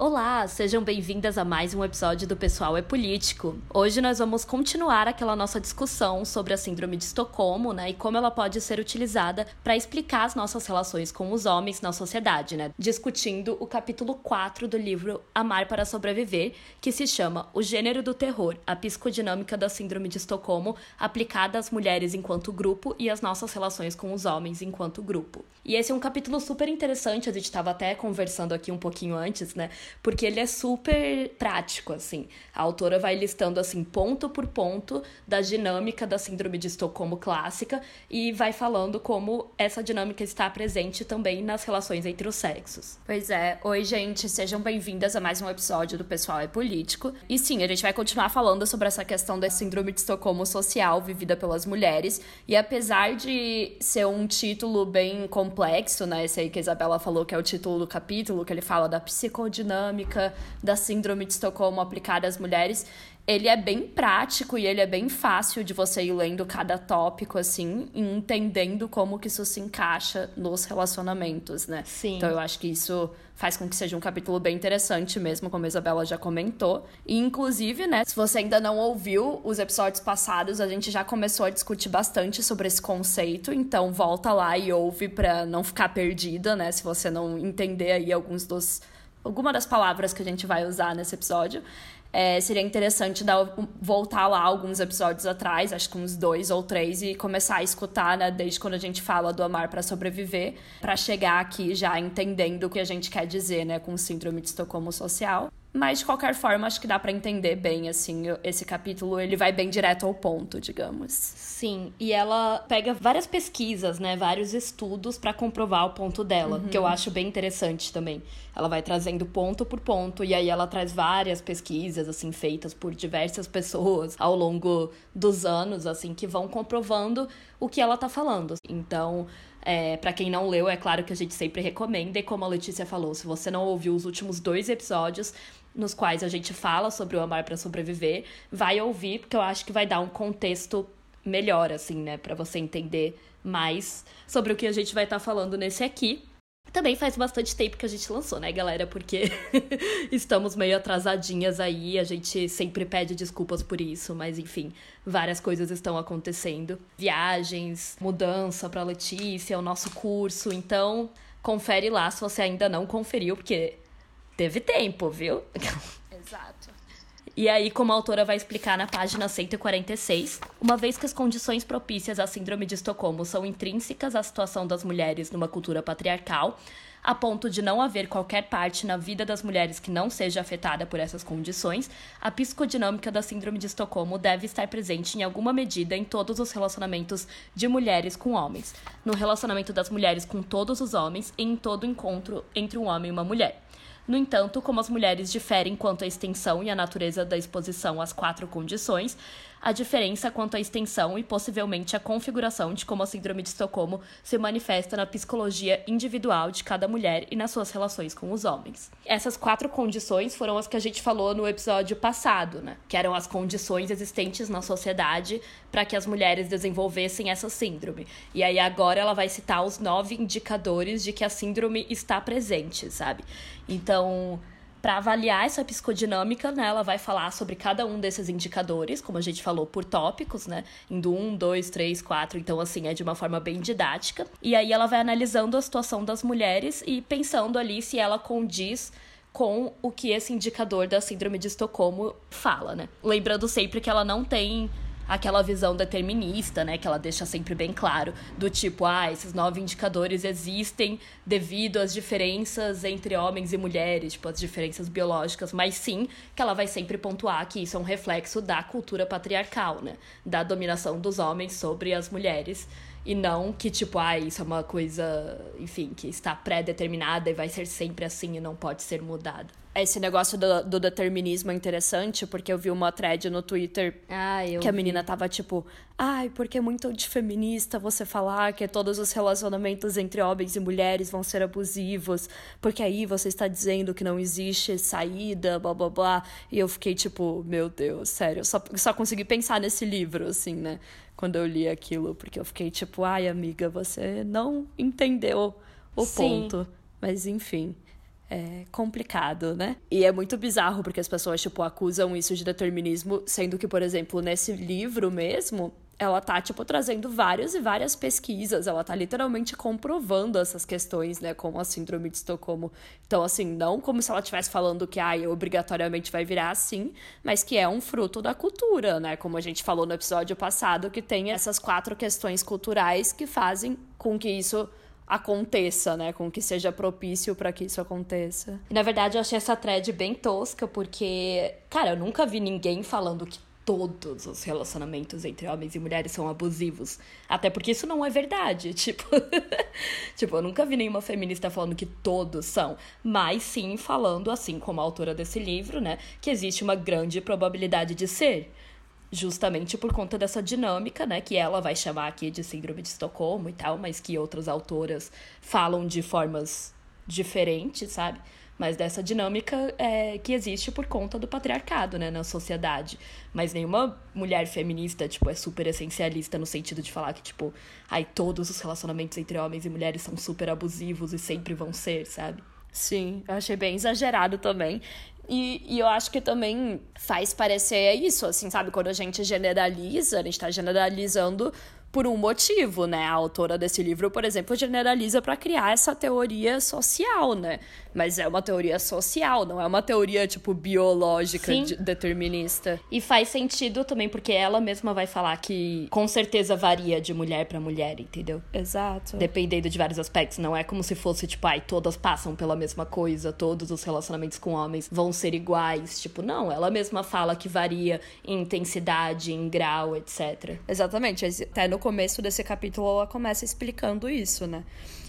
Olá, sejam bem-vindas a mais um episódio do Pessoal é Político. Hoje nós vamos continuar aquela nossa discussão sobre a Síndrome de Estocolmo, né, e como ela pode ser utilizada para explicar as nossas relações com os homens na sociedade, né, discutindo o capítulo 4 do livro Amar para Sobreviver, que se chama O Gênero do Terror, a psicodinâmica da Síndrome de Estocolmo aplicada às mulheres enquanto grupo e às nossas relações com os homens enquanto grupo. E esse é um capítulo super interessante, a gente estava até conversando aqui um pouquinho antes, né, porque ele é super prático, assim. A autora vai listando, assim, ponto por ponto da dinâmica da Síndrome de Estocolmo clássica e vai falando como essa dinâmica está presente também nas relações entre os sexos. Pois é. Oi, gente. Sejam bem-vindas a mais um episódio do Pessoal é Político. E sim, a gente vai continuar falando sobre essa questão da Síndrome de Estocolmo social vivida pelas mulheres. E apesar de ser um título bem complexo, né? Esse aí que a Isabela falou que é o título do capítulo, que ele fala da psicodinâmica dinâmica da síndrome de Estocolmo aplicada às mulheres, ele é bem prático e ele é bem fácil de você ir lendo cada tópico, assim, e entendendo como que isso se encaixa nos relacionamentos, né? Sim. Então eu acho que isso faz com que seja um capítulo bem interessante mesmo, como a Isabela já comentou. E, inclusive, né, se você ainda não ouviu os episódios passados, a gente já começou a discutir bastante sobre esse conceito, então volta lá e ouve para não ficar perdida, né, se você não entender aí alguns dos alguma das palavras que a gente vai usar nesse episódio. É, seria interessante dar, voltar lá alguns episódios atrás, acho que uns dois ou três, e começar a escutar, né, desde quando a gente fala do amar para sobreviver, para chegar aqui já entendendo o que a gente quer dizer, né, com síndrome de Estocolmo social. Mas de qualquer forma, acho que dá para entender bem assim, esse capítulo, ele vai bem direto ao ponto, digamos. Sim, e ela pega várias pesquisas, né, vários estudos para comprovar o ponto dela, uhum. que eu acho bem interessante também. Ela vai trazendo ponto por ponto e aí ela traz várias pesquisas assim feitas por diversas pessoas ao longo dos anos, assim, que vão comprovando o que ela tá falando. Então, é, para quem não leu, é claro que a gente sempre recomenda, e como a Letícia falou, se você não ouviu os últimos dois episódios, nos quais a gente fala sobre o amar para sobreviver, vai ouvir, porque eu acho que vai dar um contexto melhor, assim, né, para você entender mais sobre o que a gente vai estar tá falando nesse aqui. Também faz bastante tempo que a gente lançou, né, galera? Porque estamos meio atrasadinhas aí, a gente sempre pede desculpas por isso, mas enfim, várias coisas estão acontecendo. Viagens, mudança pra Letícia, o nosso curso, então confere lá se você ainda não conferiu, porque teve tempo, viu? Exato. E aí, como a autora vai explicar na página 146, uma vez que as condições propícias à síndrome de Estocolmo são intrínsecas à situação das mulheres numa cultura patriarcal, a ponto de não haver qualquer parte na vida das mulheres que não seja afetada por essas condições, a psicodinâmica da síndrome de Estocolmo deve estar presente em alguma medida em todos os relacionamentos de mulheres com homens, no relacionamento das mulheres com todos os homens e em todo encontro entre um homem e uma mulher. No entanto, como as mulheres diferem quanto à extensão e à natureza da exposição às quatro condições, a diferença quanto à extensão e possivelmente a configuração de como a síndrome de Estocolmo se manifesta na psicologia individual de cada mulher e nas suas relações com os homens. Essas quatro condições foram as que a gente falou no episódio passado, né? Que eram as condições existentes na sociedade para que as mulheres desenvolvessem essa síndrome. E aí agora ela vai citar os nove indicadores de que a síndrome está presente, sabe? Então, para avaliar essa psicodinâmica, né, ela vai falar sobre cada um desses indicadores, como a gente falou, por tópicos, né? Indo um, dois, três, quatro. Então, assim, é de uma forma bem didática. E aí ela vai analisando a situação das mulheres e pensando ali se ela condiz com o que esse indicador da síndrome de Estocolmo fala, né? Lembrando sempre que ela não tem aquela visão determinista, né, que ela deixa sempre bem claro, do tipo, ah, esses nove indicadores existem devido às diferenças entre homens e mulheres, tipo, as diferenças biológicas, mas sim que ela vai sempre pontuar que isso é um reflexo da cultura patriarcal, né, da dominação dos homens sobre as mulheres E não que, tipo, ah, isso é uma coisa, enfim, que está pré-determinada e vai ser sempre assim e não pode ser mudada. Esse negócio do, do, determinismo é interessante, porque eu vi uma thread no Twitter ah, que a menina tava tipo, ai, porque é muito antifeminista você falar que todos os relacionamentos entre homens e mulheres vão ser abusivos, porque aí você está dizendo que não existe saída, blá blá blá. E eu fiquei tipo, meu Deus, sério, só, só consegui pensar nesse livro, assim, né? Quando eu li aquilo, porque eu fiquei tipo, ai, amiga, você não entendeu o Sim. ponto. Mas enfim é complicado, né? E é muito bizarro porque as pessoas, tipo, acusam isso de determinismo, sendo que, por exemplo, nesse livro mesmo, ela tá, tipo, trazendo várias e várias pesquisas, ela tá literalmente comprovando essas questões, né, como a síndrome de Estocolmo. Então, assim, não como se ela estivesse falando que, ai, obrigatoriamente vai virar assim, mas que é um fruto da cultura, né, como a gente falou no episódio passado, que tem essas quatro questões culturais que fazem com que isso aconteça, né? Com que seja propício para que isso aconteça. Na verdade, eu achei essa thread bem tosca, porque, cara, eu nunca vi ninguém falando que todos os relacionamentos entre homens e mulheres são abusivos. Até porque isso não é verdade. Tipo, tipo, eu nunca vi nenhuma feminista falando que todos são. Mas sim falando, assim como a autora desse livro, né? Que existe uma grande probabilidade de ser justamente por conta dessa dinâmica, né, que ela vai chamar aqui de síndrome de Estocolmo e tal, mas que outras autoras falam de formas diferentes, sabe? Mas dessa dinâmica é, que existe por conta do patriarcado, né, na sociedade. Mas nenhuma mulher feminista, tipo, é super essencialista no sentido de falar que, tipo, ai, todos os relacionamentos entre homens e mulheres são super abusivos e sempre vão ser, sabe? Sim, eu achei bem exagerado também. E, e, eu acho que também faz parecer isso, assim, sabe? Quando a gente generaliza, a gente tá generalizando por um motivo, né? A autora desse livro, por exemplo, generaliza para criar essa teoria social, né? Mas é uma teoria social, não é uma teoria tipo biológica de, determinista. E faz sentido também porque ela mesma vai falar que com certeza varia de mulher para mulher, entendeu? Exato. Dependendo de vários aspectos, não é como se fosse tipo, ai, todas passam pela mesma coisa, todos os relacionamentos com homens vão ser iguais, tipo, não, ela mesma fala que varia em intensidade, em grau, etc. Exatamente, até no começo desse capítulo ela começa explicando isso, né?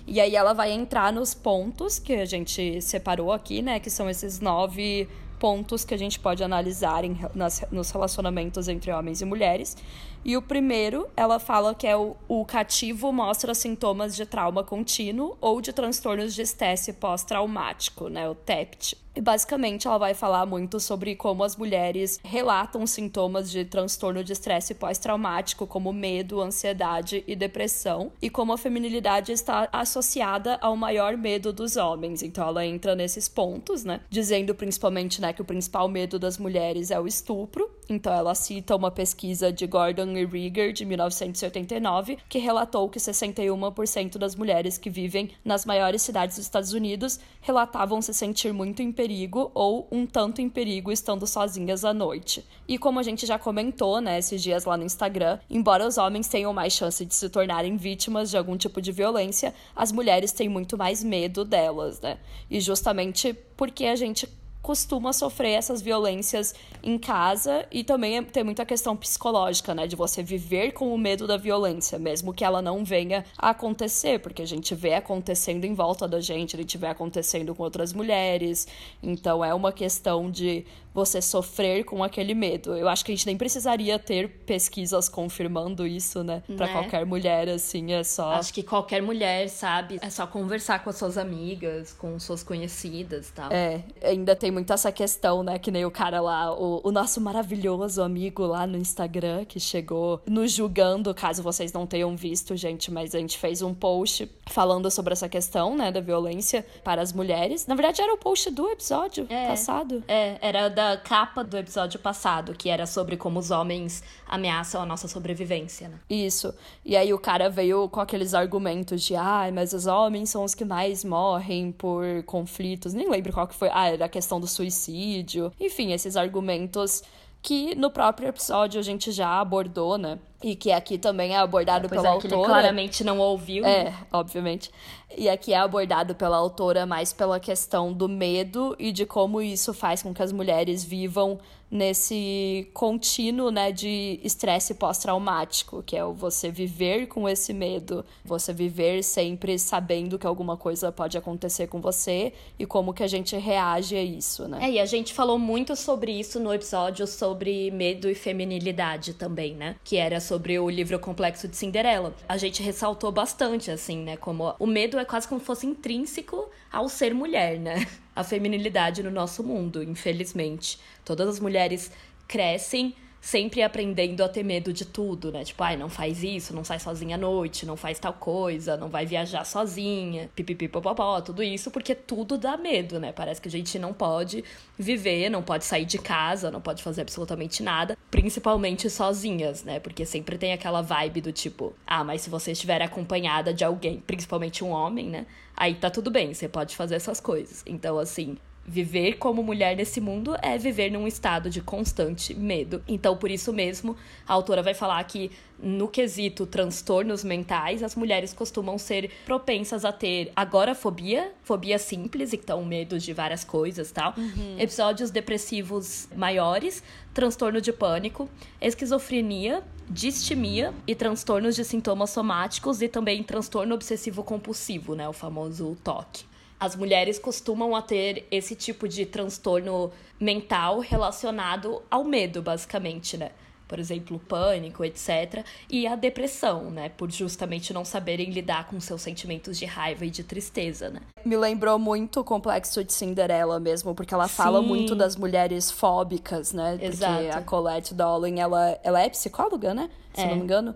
E aí ela vai entrar nos pontos que a gente separou aqui, né? Que são esses nove pontos que a gente pode analisar em, nas, nos relacionamentos entre homens e mulheres. E o primeiro, ela fala que é o, o cativo mostra sintomas de trauma contínuo ou de transtornos de estresse pós-traumático, né? O TEPT. E basicamente ela vai falar muito sobre como as mulheres relatam sintomas de transtorno de estresse pós-traumático, como medo, ansiedade e depressão, e como a feminilidade está associada ao maior medo dos homens. Então ela entra nesses pontos, né? Dizendo principalmente né, que o principal medo das mulheres é o estupro. Então ela cita uma pesquisa de Gordon e Rieger de 1989, que relatou que 61% das mulheres que vivem nas maiores cidades dos Estados Unidos relatavam se sentir muito perigo ou um tanto em perigo estando sozinhas à noite. E como a gente já comentou, né, esses dias lá no Instagram, embora os homens tenham mais chance de se tornarem vítimas de algum tipo de violência, as mulheres têm muito mais medo delas, né? E justamente porque a gente costuma sofrer essas violências em casa e também tem muita questão psicológica, né, de você viver com o medo da violência, mesmo que ela não venha a acontecer, porque a gente vê acontecendo em volta da gente, a gente vê acontecendo com outras mulheres. Então é uma questão de você sofrer com aquele medo. Eu acho que a gente nem precisaria ter pesquisas confirmando isso, né? Para né? qualquer mulher, assim, é só. Acho que qualquer mulher, sabe? É só conversar com as suas amigas, com suas conhecidas tal. É, ainda tem muito essa questão, né? Que nem o cara lá, o, o nosso maravilhoso amigo lá no Instagram, que chegou nos julgando, caso vocês não tenham visto, gente, mas a gente fez um post falando sobre essa questão, né? Da violência para as mulheres. Na verdade, era o post do episódio é, passado. É, era da capa do episódio passado, que era sobre como os homens ameaçam a nossa sobrevivência, né? Isso. E aí o cara veio com aqueles argumentos de, ah, mas os homens são os que mais morrem por conflitos. Nem lembro qual que foi. Ah, era a questão do suicídio. Enfim, esses argumentos que no próprio episódio a gente já abordou, né? E que aqui também é abordado é, autora. Que ele claramente não ouviu. É, obviamente. E aqui é abordado pela autora mais pela questão do medo e de como isso faz com que as mulheres vivam nesse contínuo, né, de estresse pós-traumático, que é o você viver com esse medo, você viver sempre sabendo que alguma coisa pode acontecer com você e como que a gente reage a isso, né? É, e a gente falou muito sobre isso no episódio sobre medo e feminilidade também, né? Que era sobre o livro Complexo de Cinderela. A gente ressaltou bastante, assim, né? Como o medo é quase como se fosse intrínseco ao ser mulher, né? A feminilidade no nosso mundo, infelizmente. Todas as mulheres crescem sempre aprendendo a ter medo de tudo, né? Tipo, ai, não faz isso, não sai sozinha à noite, não faz tal coisa, não vai viajar sozinha, pipipipopopó, tudo isso, porque tudo dá medo, né? Parece que a gente não pode viver, não pode sair de casa, não pode fazer absolutamente nada, principalmente sozinhas, né? Porque sempre tem aquela vibe do tipo, ah, mas se você estiver acompanhada de alguém, principalmente um homem, né? Aí tá tudo bem, você pode fazer essas coisas. Então, assim, Viver como mulher nesse mundo é viver num estado de constante medo. Então, por isso mesmo, a autora vai falar que, no quesito transtornos mentais, as mulheres costumam ser propensas a ter agorafobia, fobia simples, então medo de várias coisas tal, uhum. episódios depressivos maiores, transtorno de pânico, esquizofrenia, distimia e transtornos de sintomas somáticos e também transtorno obsessivo compulsivo, né, o famoso TOC as mulheres costumam a ter esse tipo de transtorno mental relacionado ao medo, basicamente, né? Por exemplo, o pânico, etc. E a depressão, né? Por justamente não saberem lidar com seus sentimentos de raiva e de tristeza, né? Me lembrou muito o complexo de Cinderela mesmo, porque ela Sim. fala muito das mulheres fóbicas, né? Exato. Porque a Colette Dolling, ela, ela é psicóloga, né? Se é. não me engano.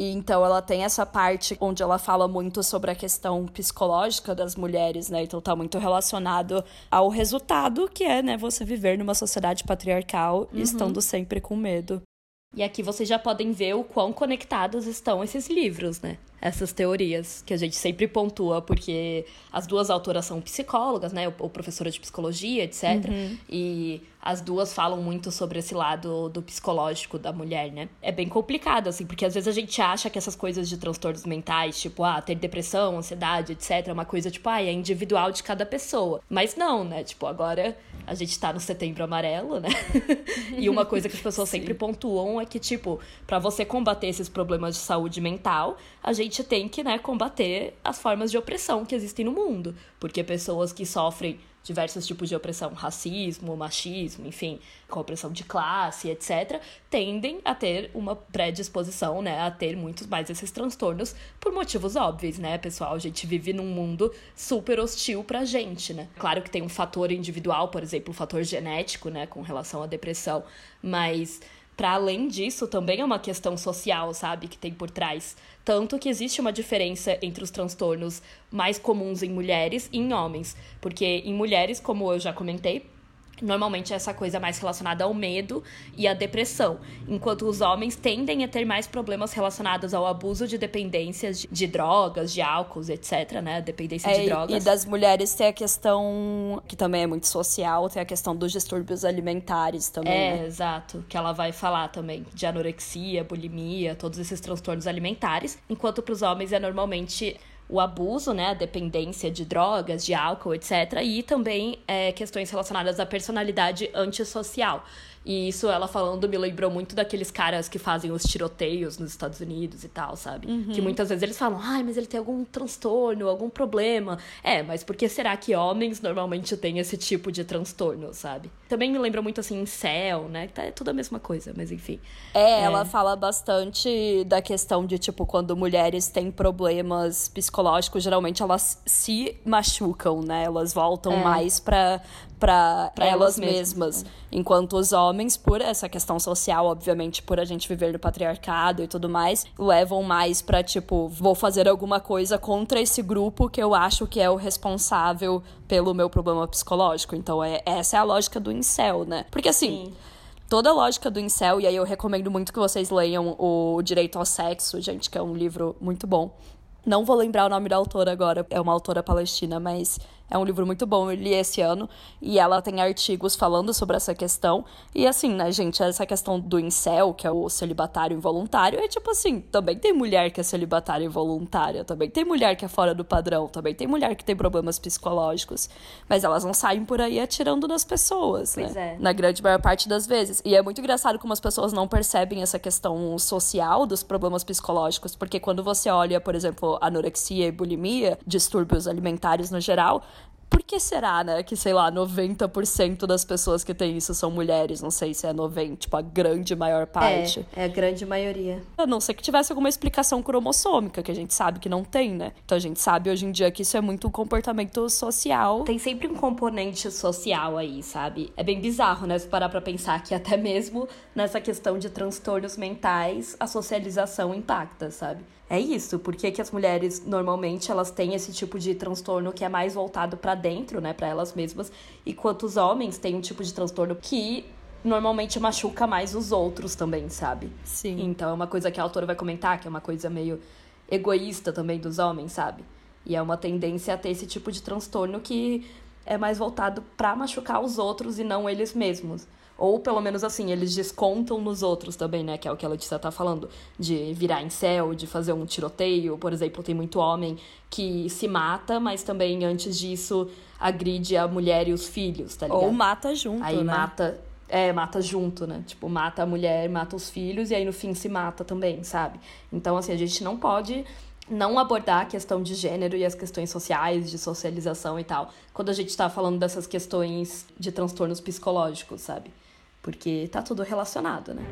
E então ela tem essa parte onde ela fala muito sobre a questão psicológica das mulheres, né? Então tá muito relacionado ao resultado que é, né, você viver numa sociedade patriarcal uhum. estando sempre com medo. E aqui vocês já podem ver o quão conectados estão esses livros, né? Essas teorias que a gente sempre pontua, porque as duas autoras são psicólogas, né? Ou professora de psicologia, etc. Uhum. E as duas falam muito sobre esse lado do psicológico da mulher, né? É bem complicado, assim, porque às vezes a gente acha que essas coisas de transtornos mentais, tipo, ah, ter depressão, ansiedade, etc., é uma coisa, tipo, ah, é individual de cada pessoa. Mas não, né? Tipo, agora a gente tá no setembro amarelo, né? e uma coisa que as pessoas sempre pontuam é que, tipo, para você combater esses problemas de saúde mental, a gente tem que, né, combater as formas de opressão que existem no mundo. Porque pessoas que sofrem diversos tipos de opressão, racismo, machismo, enfim, com opressão de classe, etc., tendem a ter uma predisposição, né, a ter muitos mais esses transtornos por motivos óbvios, né, pessoal? A gente vive num mundo super hostil pra gente, né? Claro que tem um fator individual, por exemplo, o um fator genético, né, com relação à depressão, mas para além disso, também é uma questão social, sabe, que tem por trás. Tanto que existe uma diferença entre os transtornos mais comuns em mulheres e em homens. Porque em mulheres, como eu já comentei, Normalmente é essa coisa mais relacionada ao medo e à depressão, enquanto os homens tendem a ter mais problemas relacionados ao abuso de dependências de, de drogas, de álcool, etc, né? Dependência é, de drogas. E das mulheres tem a questão, que também é muito social, tem a questão dos distúrbios alimentares também, É, né? exato, que ela vai falar também de anorexia, bulimia, todos esses transtornos alimentares, enquanto para os homens é normalmente o abuso, né, a dependência de drogas, de álcool, etc. E também é, questões relacionadas à personalidade antissocial. E isso ela falando me lembrou muito daqueles caras que fazem os tiroteios nos Estados Unidos e tal, sabe? Uhum. Que muitas vezes eles falam, ai, mas ele tem algum transtorno, algum problema. É, mas por que será que homens normalmente têm esse tipo de transtorno, sabe? Também me lembra muito assim, em céu, né? Tá, é tudo a mesma coisa, mas enfim. É, é, ela fala bastante da questão de, tipo, quando mulheres têm problemas psicológicos, geralmente elas se machucam, né? Elas voltam é. mais pra, para elas, elas mesmas. mesmas. Enquanto os homens, por essa questão social, obviamente, por a gente viver no patriarcado e tudo mais, levam mais para tipo, vou fazer alguma coisa contra esse grupo que eu acho que é o responsável pelo meu problema psicológico. Então, é, essa é a lógica do incel, né? Porque assim. Sim toda a lógica do incel, e aí eu recomendo muito que vocês leiam o Direito ao Sexo, gente, que é um livro muito bom. Não vou lembrar o nome da autora agora, é uma autora palestina, mas É um livro muito bom, eu li esse ano. E ela tem artigos falando sobre essa questão. E assim, né, gente, essa questão do incel, que é o celibatário involuntário, é tipo assim, também tem mulher que é celibatária involuntária, também tem mulher que é fora do padrão, também tem mulher que tem problemas psicológicos. Mas elas não saem por aí atirando nas pessoas, pois né? É. Na grande maior parte das vezes. E é muito engraçado como as pessoas não percebem essa questão social dos problemas psicológicos, porque quando você olha, por exemplo, anorexia e bulimia, distúrbios alimentares no geral, por que será, né, que, sei lá, 90% das pessoas que têm isso são mulheres? Não sei se é 90, tipo, a grande maior parte. É, é a grande maioria. A não ser que tivesse alguma explicação cromossômica, que a gente sabe que não tem, né? Então a gente sabe hoje em dia que isso é muito um comportamento social. Tem sempre um componente social aí, sabe? É bem bizarro, né? Se parar pra pensar que até mesmo nessa questão de transtornos mentais, a socialização impacta, sabe? É isso, porque que as mulheres normalmente elas têm esse tipo de transtorno que é mais voltado para dentro, né, para elas mesmas, enquanto os homens têm um tipo de transtorno que normalmente machuca mais os outros também, sabe? Sim. Então é uma coisa que a autora vai comentar, que é uma coisa meio egoísta também dos homens, sabe? E é uma tendência a ter esse tipo de transtorno que é mais voltado para machucar os outros e não eles mesmos. Ou pelo menos assim, eles descontam nos outros também, né? Que é o que a Letícia tá falando. De virar em céu, de fazer um tiroteio. Por exemplo, tem muito homem que se mata, mas também antes disso agride a mulher e os filhos, tá ligado? Ou mata junto, Aí né? mata. É, mata junto, né? Tipo, mata a mulher, mata os filhos e aí no fim se mata também, sabe? Então, assim, a gente não pode não abordar a questão de gênero e as questões sociais, de socialização e tal, quando a gente tá falando dessas questões de transtornos psicológicos, sabe? Porque tá tudo relacionado, né?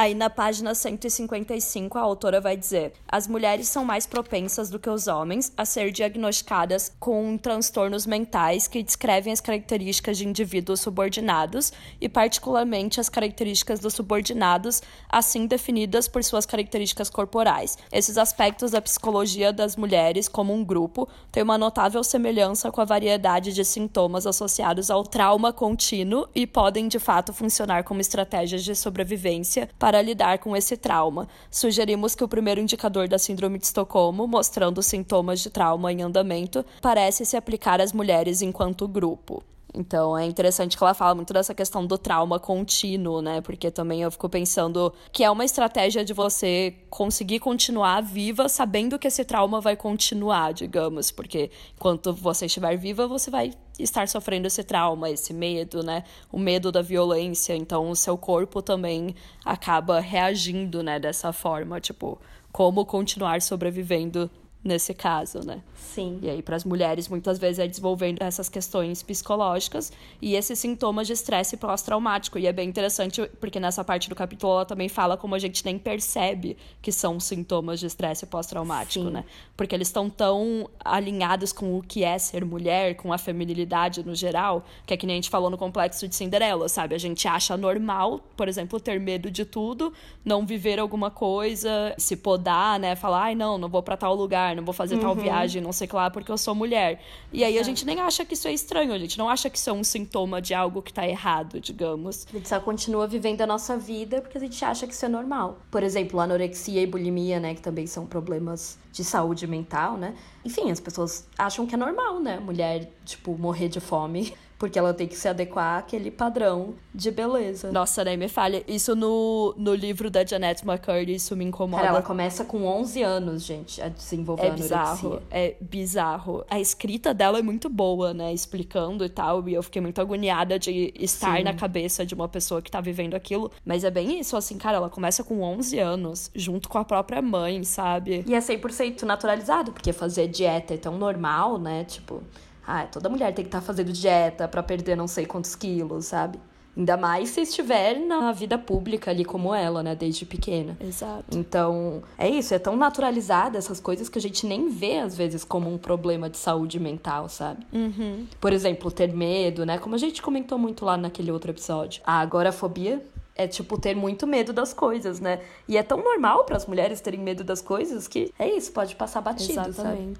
Aí na página 155 a autora vai dizer: as mulheres são mais propensas do que os homens a ser diagnosticadas com transtornos mentais que descrevem as características de indivíduos subordinados e particularmente as características dos subordinados, assim definidas por suas características corporais. Esses aspectos da psicologia das mulheres como um grupo têm uma notável semelhança com a variedade de sintomas associados ao trauma contínuo e podem de fato funcionar como estratégias de sobrevivência para lidar com esse trauma. Sugerimos que o primeiro indicador da Síndrome de Estocolmo, mostrando sintomas de trauma em andamento, parece se aplicar às mulheres enquanto grupo. Então é interessante que ela fala muito dessa questão do trauma contínuo, né? Porque também eu fico pensando que é uma estratégia de você conseguir continuar viva sabendo que esse trauma vai continuar, digamos. Porque enquanto você estiver viva, você vai estar sofrendo esse trauma, esse medo, né? O medo da violência. Então o seu corpo também acaba reagindo, né? Dessa forma, tipo, como continuar sobrevivendo nesse caso, né? Sim. E aí, para as mulheres, muitas vezes é desenvolvendo essas questões psicológicas e esses sintomas de estresse pós-traumático. E é bem interessante, porque nessa parte do capítulo ela também fala como a gente nem percebe que são sintomas de estresse pós-traumático, né? Porque eles estão tão alinhados com o que é ser mulher, com a feminilidade no geral, que é que nem a gente falou no complexo de Cinderela, sabe? A gente acha normal, por exemplo, ter medo de tudo, não viver alguma coisa, se podar, né? Falar, ai, não, não vou para tal lugar, não vou fazer tal viagem, não sei o que lá, porque eu sou mulher. E aí a gente nem acha que isso é estranho, a gente não acha que isso é um sintoma de algo que tá errado, digamos. A gente só continua vivendo a nossa vida porque a gente acha que isso é normal. Por exemplo, anorexia e bulimia, né? Que também são problemas de saúde mental, né? Enfim, as pessoas acham que é normal, né? Mulher, tipo, morrer de fome porque ela tem que se adequar àquele padrão de beleza. Nossa, nem me falha. Isso no, no livro da Janet McCurdy, isso me incomoda. Cara, ela começa com 11 anos, gente, a desenvolver É bizarro, anorexia. é bizarro. A escrita dela é muito boa, né? Explicando e tal. E eu fiquei muito agoniada de estar Sim. na cabeça de uma pessoa que tá vivendo aquilo. Mas é bem isso, assim, cara, ela começa com 11 anos, junto com a própria mãe, sabe? E é 100% naturalizado, porque fazer dieta é tão normal, né? Tipo, ah, toda mulher tem que estar fazendo dieta pra perder não sei quantos quilos, sabe? Ainda mais se estiver na vida pública ali como ela, né? Desde pequena. Exato. Então, é isso, é tão naturalizada essas coisas que a gente nem vê, às vezes, como um problema de saúde mental, sabe? Uhum. Por exemplo, ter medo, né? Como a gente comentou muito lá naquele outro episódio. A agorafobia é tipo ter muito medo das coisas, né? E é tão normal para as mulheres terem medo das coisas que é isso, pode passar batido, sabe?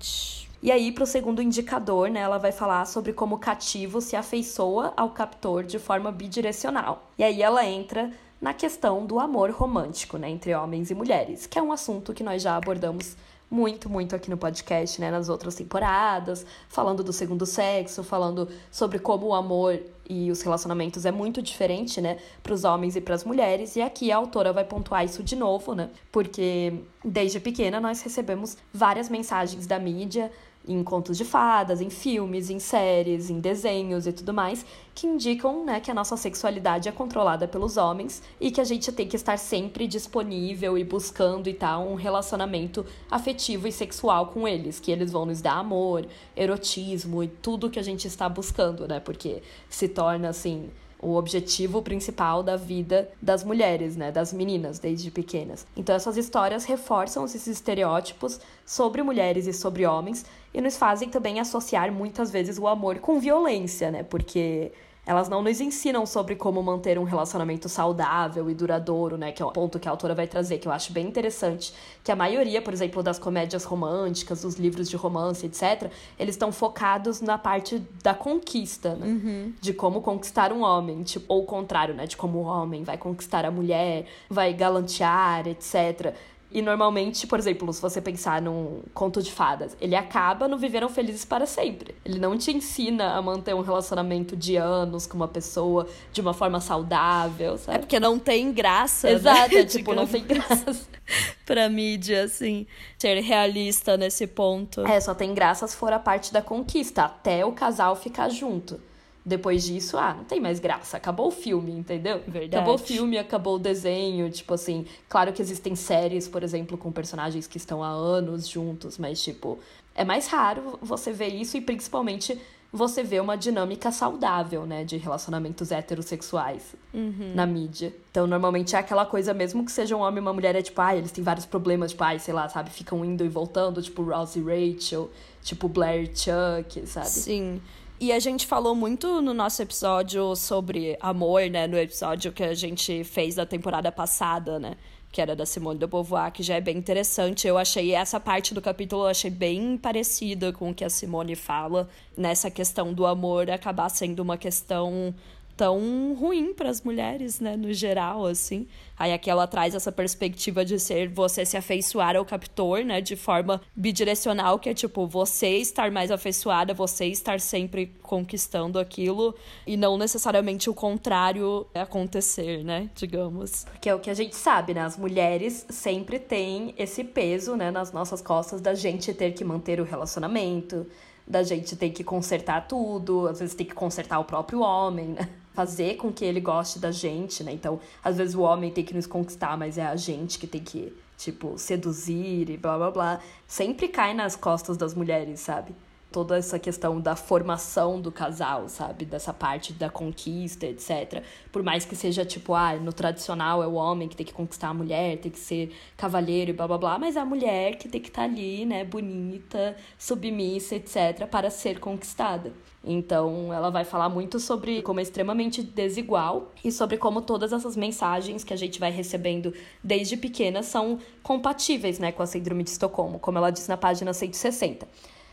E aí, pro segundo indicador, né, ela vai falar sobre como o cativo se afeiçoa ao captor de forma bidirecional. E aí ela entra na questão do amor romântico, né, entre homens e mulheres, que é um assunto que nós já abordamos muito, muito aqui no podcast, né, nas outras temporadas, falando do segundo sexo, falando sobre como o amor e os relacionamentos é muito diferente, né, para os homens e para as mulheres. E aqui a autora vai pontuar isso de novo, né, porque desde pequena nós recebemos várias mensagens da mídia em contos de fadas, em filmes, em séries, em desenhos e tudo mais, que indicam né, que a nossa sexualidade é controlada pelos homens e que a gente tem que estar sempre disponível e buscando e tal um relacionamento afetivo e sexual com eles, que eles vão nos dar amor, erotismo e tudo que a gente está buscando, né? Porque se torna assim o objetivo principal da vida das mulheres, né, das meninas desde pequenas. Então essas histórias reforçam esses estereótipos sobre mulheres e sobre homens e nos fazem também associar muitas vezes o amor com violência, né? Porque elas não nos ensinam sobre como manter um relacionamento saudável e duradouro, né? Que é o ponto que a autora vai trazer, que eu acho bem interessante. Que a maioria, por exemplo, das comédias românticas, dos livros de romance, etc., eles estão focados na parte da conquista, né? Uhum. De como conquistar um homem, tipo, ou o contrário, né? De como o homem vai conquistar a mulher, vai galantear, etc. E normalmente, por exemplo, se você pensar num conto de fadas, ele acaba no Viveram Felizes para Sempre. Ele não te ensina a manter um relacionamento de anos com uma pessoa de uma forma saudável, sabe? É porque não tem graça. Né? Exato, né? tipo, não tem graça. pra mídia, assim, ser realista nesse ponto. É, só tem graça se for a parte da conquista, até o casal ficar junto. Depois disso, ah, não tem mais graça. Acabou o filme, entendeu? Verdade. Acabou o filme, acabou o desenho. Tipo assim, claro que existem séries, por exemplo, com personagens que estão há anos juntos, mas, tipo, é mais raro você ver isso e principalmente você vê uma dinâmica saudável, né, de relacionamentos heterossexuais uhum. na mídia. Então, normalmente é aquela coisa, mesmo que seja um homem e uma mulher, é tipo, ah, eles têm vários problemas, tipo, ah, sei lá, sabe, ficam indo e voltando, tipo Ross e Rachel, tipo Blair e Chuck, sabe? Sim. E a gente falou muito no nosso episódio sobre amor, né? No episódio que a gente fez da temporada passada, né? Que era da Simone de Beauvoir, que já é bem interessante. Eu achei essa parte do capítulo, eu achei bem parecida com o que a Simone fala nessa questão do amor acabar sendo uma questão tão ruim para as mulheres, né, no geral, assim. Aí aqui ela traz essa perspectiva de ser você se afeiçoar ao captor, né, de forma bidirecional, que é tipo você estar mais afeiçoada, você estar sempre conquistando aquilo e não necessariamente o contrário acontecer, né, digamos. Que é o que a gente sabe, né? As mulheres sempre têm esse peso, né, nas nossas costas da gente ter que manter o relacionamento, da gente ter que consertar tudo, às vezes tem que consertar o próprio homem, né? Fazer com que ele goste da gente, né? Então, às vezes o homem tem que nos conquistar, mas é a gente que tem que, tipo, seduzir e blá blá blá. Sempre cai nas costas das mulheres, sabe? Toda essa questão da formação do casal, sabe? Dessa parte da conquista, etc. Por mais que seja tipo, ah, no tradicional é o homem que tem que conquistar a mulher, tem que ser cavalheiro e blá blá blá, mas é a mulher que tem que estar tá ali, né, bonita, submissa, etc, para ser conquistada. Então, ela vai falar muito sobre como é extremamente desigual e sobre como todas essas mensagens que a gente vai recebendo desde pequena são compatíveis, né, com a síndrome de Estocolmo, como ela diz na página 160.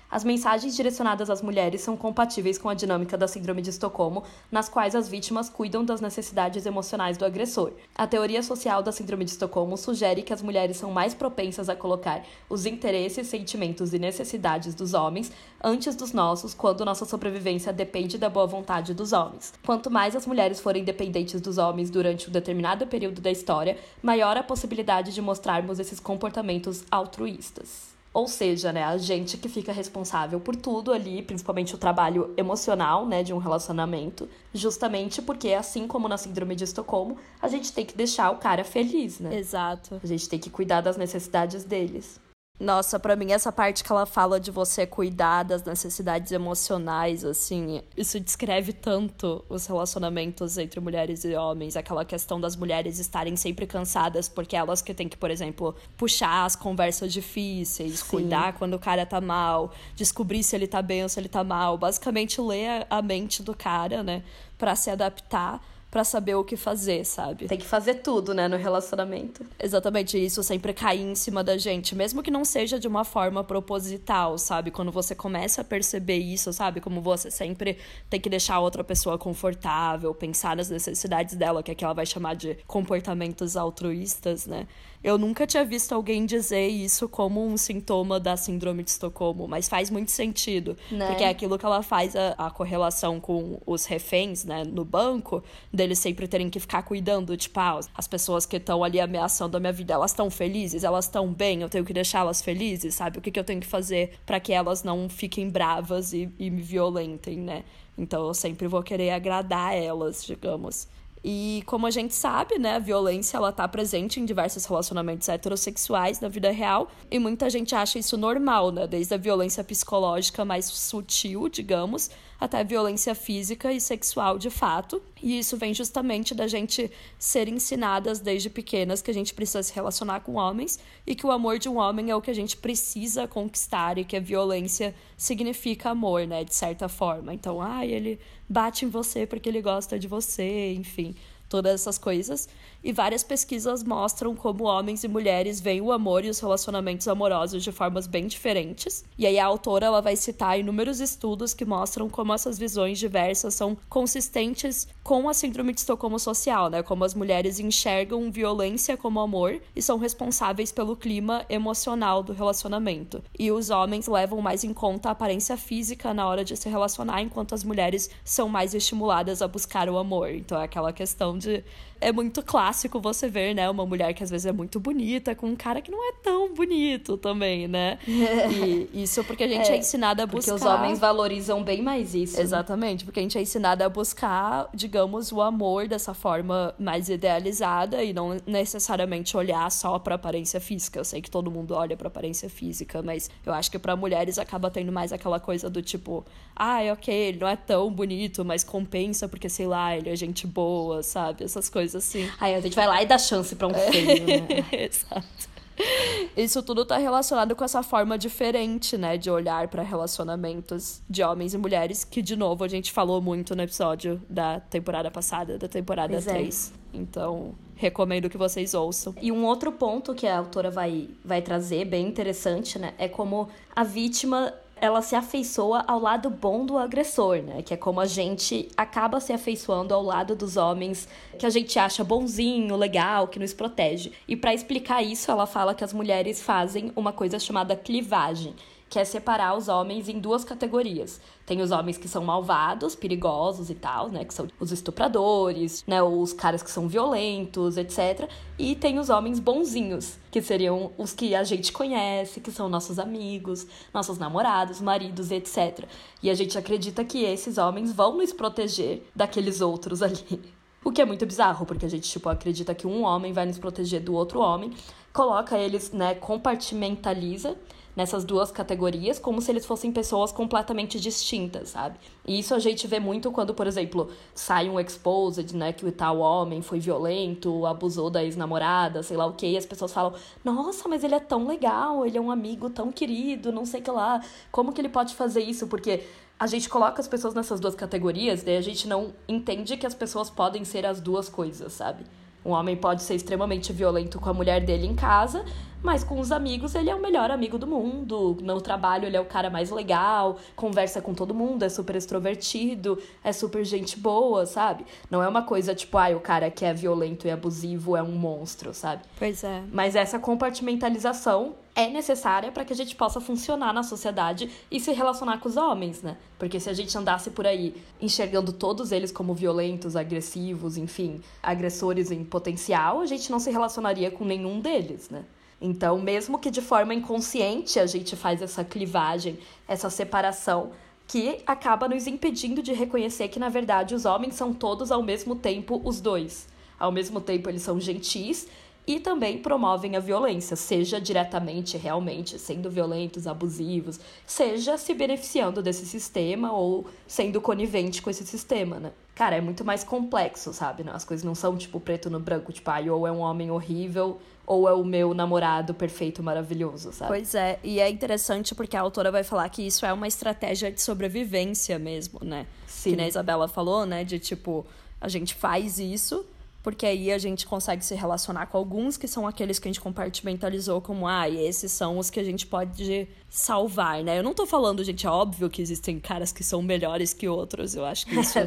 As mensagens direcionadas às mulheres são compatíveis com a dinâmica da Síndrome de Estocolmo, nas quais as vítimas cuidam das necessidades emocionais do agressor. A teoria social da Síndrome de Estocolmo sugere que as mulheres são mais propensas a colocar os interesses, sentimentos e necessidades dos homens antes dos nossos quando nossa sobrevivência depende da boa vontade dos homens. Quanto mais as mulheres forem dependentes dos homens durante um determinado período da história, maior a possibilidade de mostrarmos esses comportamentos altruístas. Ou seja, né, a gente que fica responsável por tudo ali, principalmente o trabalho emocional, né, de um relacionamento, justamente porque assim como na síndrome de Estocolmo, a gente tem que deixar o cara feliz, né? Exato. A gente tem que cuidar das necessidades deles. Nossa, para mim essa parte que ela fala de você cuidar das necessidades emocionais, assim, isso descreve tanto os relacionamentos entre mulheres e homens, aquela questão das mulheres estarem sempre cansadas porque elas que têm que, por exemplo, puxar as conversas difíceis, Sim. cuidar quando o cara tá mal, descobrir se ele tá bem ou se ele tá mal, basicamente ler a mente do cara, né, para se adaptar para saber o que fazer, sabe? Tem que fazer tudo, né, no relacionamento. Exatamente, isso sempre cair em cima da gente, mesmo que não seja de uma forma proposital, sabe? Quando você começa a perceber isso, sabe? Como você sempre tem que deixar a outra pessoa confortável, pensar nas necessidades dela, que é que ela vai chamar de comportamentos altruístas, né? Eu nunca tinha visto alguém dizer isso como um sintoma da síndrome de Estocolmo, mas faz muito sentido. Né? Porque é aquilo que ela faz a, a, correlação com os reféns, né, no banco, deles sempre terem que ficar cuidando, tipo, ah, as pessoas que estão ali ameaçando a minha vida, elas estão felizes, elas estão bem, eu tenho que deixá-las felizes, sabe? O que, que eu tenho que fazer para que elas não fiquem bravas e, e me violentem, né? Então eu sempre vou querer agradar elas, digamos. E como a gente sabe, né, a violência ela tá presente em diversos relacionamentos heterossexuais na vida real, e muita gente acha isso normal, né, desde a violência psicológica mais sutil, digamos, até violência física e sexual de fato. E isso vem justamente da gente ser ensinadas desde pequenas que a gente precisa se relacionar com homens e que o amor de um homem é o que a gente precisa conquistar e que a violência significa amor, né, de certa forma. Então, ah, ele bate em você porque ele gosta de você, enfim todas essas coisas. E várias pesquisas mostram como homens e mulheres veem o amor e os relacionamentos amorosos de formas bem diferentes. E aí a autora ela vai citar inúmeros estudos que mostram como essas visões diversas são consistentes com a síndrome de Estocolmo social, né? Como as mulheres enxergam violência como amor e são responsáveis pelo clima emocional do relacionamento. E os homens levam mais em conta a aparência física na hora de se relacionar, enquanto as mulheres são mais estimuladas a buscar o amor. Então é aquela questão de é muito clássico você ver, né, uma mulher que às vezes é muito bonita com um cara que não é tão bonito também, né? E isso porque a gente é, é ensinada a buscar. Porque os homens valorizam bem mais isso. Né? Exatamente, porque a gente é ensinada a buscar, digamos, o amor dessa forma mais idealizada e não necessariamente olhar só para aparência física. Eu sei que todo mundo olha para aparência física, mas eu acho que para mulheres acaba tendo mais aquela coisa do tipo, ah, é ok, ele não é tão bonito, mas compensa porque sei lá, ele é gente boa, sabe? Essas coisas coisa assim. Aí a gente vai lá e dá chance pra um é. feio, né? Exato. Isso tudo tá relacionado com essa forma diferente, né, de olhar para relacionamentos de homens e mulheres, que de novo a gente falou muito no episódio da temporada passada, da temporada pois 3. É. Então, recomendo que vocês ouçam. E um outro ponto que a autora vai, vai trazer, bem interessante, né, é como a vítima ela se afeiçoa ao lado bom do agressor, né? Que é como a gente acaba se afeiçoando ao lado dos homens que a gente acha bonzinho, legal, que nos protege. E para explicar isso, ela fala que as mulheres fazem uma coisa chamada clivagem que é separar os homens em duas categorias. Tem os homens que são malvados, perigosos e tal, né? Que são os estupradores, né? Os caras que são violentos, etc. E tem os homens bonzinhos, que seriam os que a gente conhece, que são nossos amigos, nossos namorados, maridos, etc. E a gente acredita que esses homens vão nos proteger daqueles outros ali. O que é muito bizarro, porque a gente, tipo, acredita que um homem vai nos proteger do outro homem, coloca eles, né, compartimentaliza nessas duas categorias, como se eles fossem pessoas completamente distintas, sabe? E isso a gente vê muito quando, por exemplo, sai um exposed, né, que o tal homem foi violento, abusou da ex-namorada, sei lá o que, e as pessoas falam: "Nossa, mas ele é tão legal, ele é um amigo tão querido, não sei que lá. Como que ele pode fazer isso?" Porque a gente coloca as pessoas nessas duas categorias, daí a gente não entende que as pessoas podem ser as duas coisas, sabe? Um homem pode ser extremamente violento com a mulher dele em casa, mas com os amigos ele é o melhor amigo do mundo. No trabalho ele é o cara mais legal, conversa com todo mundo, é super extrovertido, é super gente boa, sabe? Não é uma coisa tipo, ah, o cara que é violento e abusivo é um monstro, sabe? Pois é. Mas essa compartimentalização é necessária para que a gente possa funcionar na sociedade e se relacionar com os homens, né? Porque se a gente andasse por aí enxergando todos eles como violentos, agressivos, enfim, agressores em potencial, a gente não se relacionaria com nenhum deles, né? Então, mesmo que de forma inconsciente a gente faz essa clivagem, essa separação, que acaba nos impedindo de reconhecer que, na verdade, os homens são todos ao mesmo tempo os dois. Ao mesmo tempo, eles são gentis e também promovem a violência, seja diretamente, realmente, sendo violentos, abusivos, seja se beneficiando desse sistema ou sendo conivente com esse sistema, né? Cara, é muito mais complexo, sabe? As coisas não são tipo preto no branco, tipo, ah, ou é um homem horrível ou é o meu namorado perfeito, maravilhoso, sabe? Pois é, e é interessante porque a autora vai falar que isso é uma estratégia de sobrevivência mesmo, né? Sim. Que a Isabela falou, né? De tipo, A gente faz isso porque aí a gente consegue se relacionar com alguns que são aqueles que a gente compartimentalizou como, ah, esses são os que a gente pode salvar, né? Eu não tô falando, gente, é óbvio que existem caras que são melhores que outros, eu acho que isso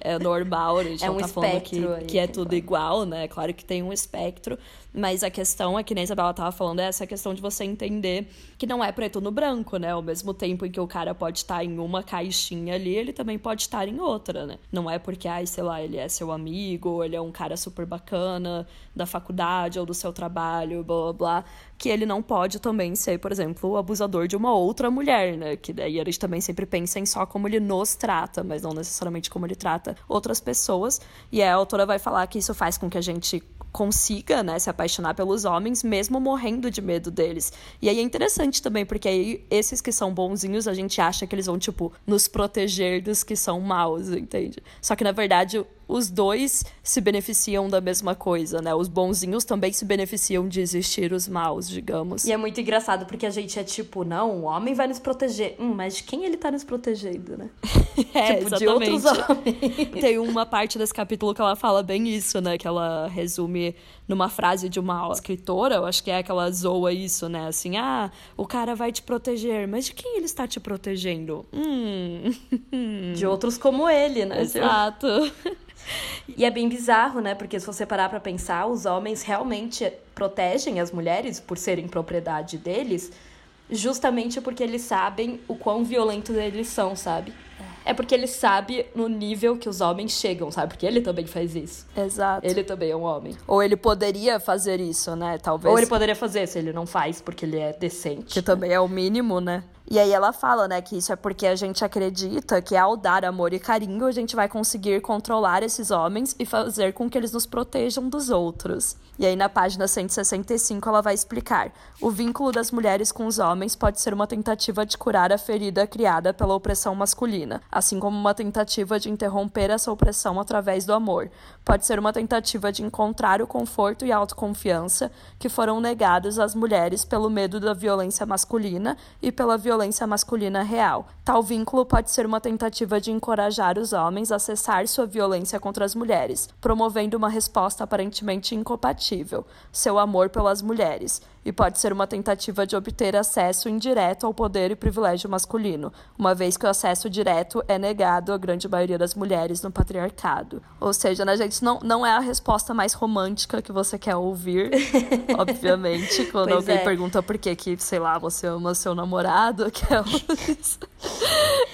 é normal, a gente é não um tá falando que, aí, que é tudo igual, né? Claro que tem um espectro, mas a questão é que nem a Isabela tava falando, é essa questão de você entender que não é preto no branco, né? Ao mesmo tempo em que o cara pode estar em uma caixinha ali, ele também pode estar em outra, né? Não é porque, ai, sei lá, ele é seu amigo, ou ele é um cara super bacana da faculdade ou do seu trabalho, blá blá blá, que ele não pode também ser, por exemplo, o abusador de uma outra mulher, né? Que daí a gente também sempre pensa em só como ele nos trata, mas não necessariamente como ele trata outras pessoas. E a autora vai falar que isso faz com que a gente consiga, né, se apaixonar pelos homens, mesmo morrendo de medo deles. E aí é interessante também, porque aí esses que são bonzinhos, a gente acha que eles vão, tipo, nos proteger dos que são maus, entende? Só que, na verdade, os dois se beneficiam da mesma coisa, né? Os bonzinhos também se beneficiam de existir os maus, digamos. E é muito engraçado porque a gente é tipo, não, o homem vai nos proteger. Hum, mas de quem ele tá nos protegendo, né? é, tipo, exatamente. de outros homens. Tem uma parte desse capítulo que ela fala bem isso, né? Que ela resume numa frase de uma escritora, eu acho que é aquela zoa isso, né? Assim, ah, o cara vai te proteger, mas de quem ele está te protegendo? Hum. De outros como ele, né? Exato. E é bem bizarro, né? Porque se você parar pra pensar, os homens realmente protegem as mulheres por serem propriedade deles, justamente porque eles sabem o quão violentos eles são, sabe? É porque ele sabe no nível que os homens chegam, sabe? Porque ele também faz isso. Exato. Ele também é um homem. Ou ele poderia fazer isso, né? Talvez. Ou ele poderia fazer se ele não faz porque ele é decente. Que também é o mínimo, né? E aí ela fala, né, que isso é porque a gente acredita que ao dar amor e carinho, a gente vai conseguir controlar esses homens e fazer com que eles nos protejam dos outros. E aí na página 165 ela vai explicar: o vínculo das mulheres com os homens pode ser uma tentativa de curar a ferida criada pela opressão masculina, assim como uma tentativa de interromper essa opressão através do amor. Pode ser uma tentativa de encontrar o conforto e a autoconfiança que foram negados às mulheres pelo medo da violência masculina e pela violência violência masculina real. Tal vínculo pode ser uma tentativa de encorajar os homens a cessar sua violência contra as mulheres, promovendo uma resposta aparentemente incompatível, seu amor pelas mulheres, e pode ser uma tentativa de obter acesso indireto ao poder e privilégio masculino, uma vez que o acesso direto é negado à grande maioria das mulheres no patriarcado. Ou seja, né, gente, não, não é a resposta mais romântica que você quer ouvir, obviamente, quando Pois alguém é. pergunta por que que, sei lá, você ama seu namorado, aquelas...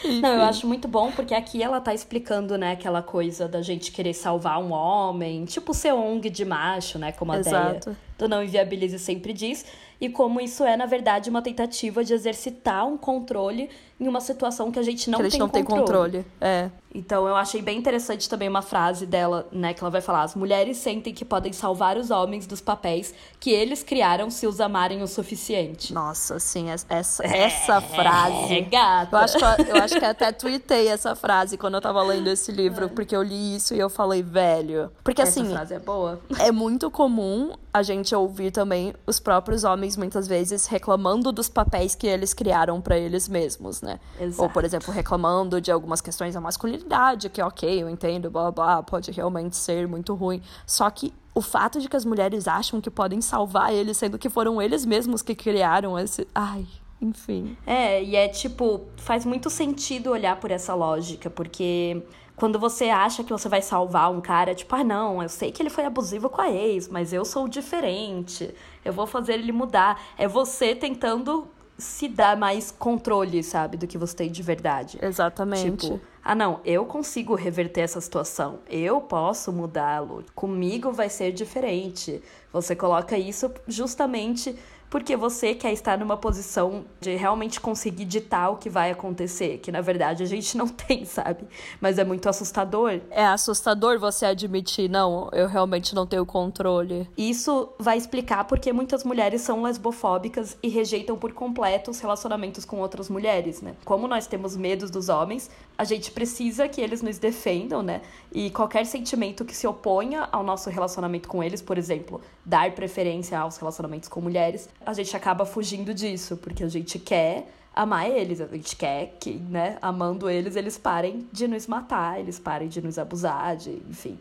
Não, eu acho muito bom porque aqui ela tá explicando, né, aquela coisa da gente querer salvar um homem, tipo ser ONG de macho, né, como a Exato. Deia do Não Inviabilize sempre diz, e como isso é, na verdade, uma tentativa de exercitar um controle em uma situação que a gente não que eles tem não têm controle. É. Então eu achei bem interessante também uma frase dela, né, que ela vai falar: as mulheres sentem que podem salvar os homens dos papéis que eles criaram se os amarem o suficiente. Nossa, sim, es- essa, essa frase. É, gata. Eu acho, que, eu- acho que até tuitei essa frase quando eu tava lendo esse livro, porque eu li isso e eu falei, velho. Porque Essa assim, frase é boa. é muito comum a gente ouvir também os próprios homens muitas vezes reclamando dos papéis que eles criaram pra eles mesmos, né? Exato. Ou, por exemplo, reclamando de algumas questões da masculinidade, que ok, eu entendo, blá blá, pode realmente ser muito ruim. Só que o fato de que as mulheres acham que podem salvar eles, sendo que foram eles mesmos que criaram esse. Ai, enfim. É, e é tipo, faz muito sentido olhar por essa lógica, porque quando você acha que você vai salvar um cara, tipo, ah, não, eu sei que ele foi abusivo com a ex, mas eu sou diferente, eu vou fazer ele mudar. É você tentando se dar mais controle, sabe, do que você tem de verdade. Exatamente. Tipo, ah, não, eu consigo reverter essa situação. Eu posso mudá-lo. Comigo vai ser diferente. Você coloca isso justamente porque você quer estar numa posição de realmente conseguir ditar o que vai acontecer, que na verdade a gente não tem, sabe? Mas é muito assustador. É assustador você admitir, não, eu realmente não tenho controle. Isso vai explicar porque muitas mulheres são lesbofóbicas e rejeitam por completo os relacionamentos com outras mulheres, né? Como nós temos medos dos homens, a gente precisa que eles nos defendam, né? E qualquer sentimento que se oponha ao nosso relacionamento com eles, por exemplo, dar preferência aos relacionamentos com mulheres, a gente acaba fugindo disso, porque a gente quer amar eles. A gente quer que, né, amando eles, eles parem de nos matar, eles parem de nos abusar, de, enfim.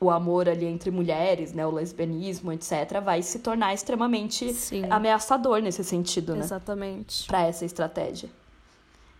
O amor ali entre mulheres, né, o lesbianismo, etc., vai se tornar extremamente Sim. ameaçador nesse sentido, né? Exatamente. Para essa estratégia.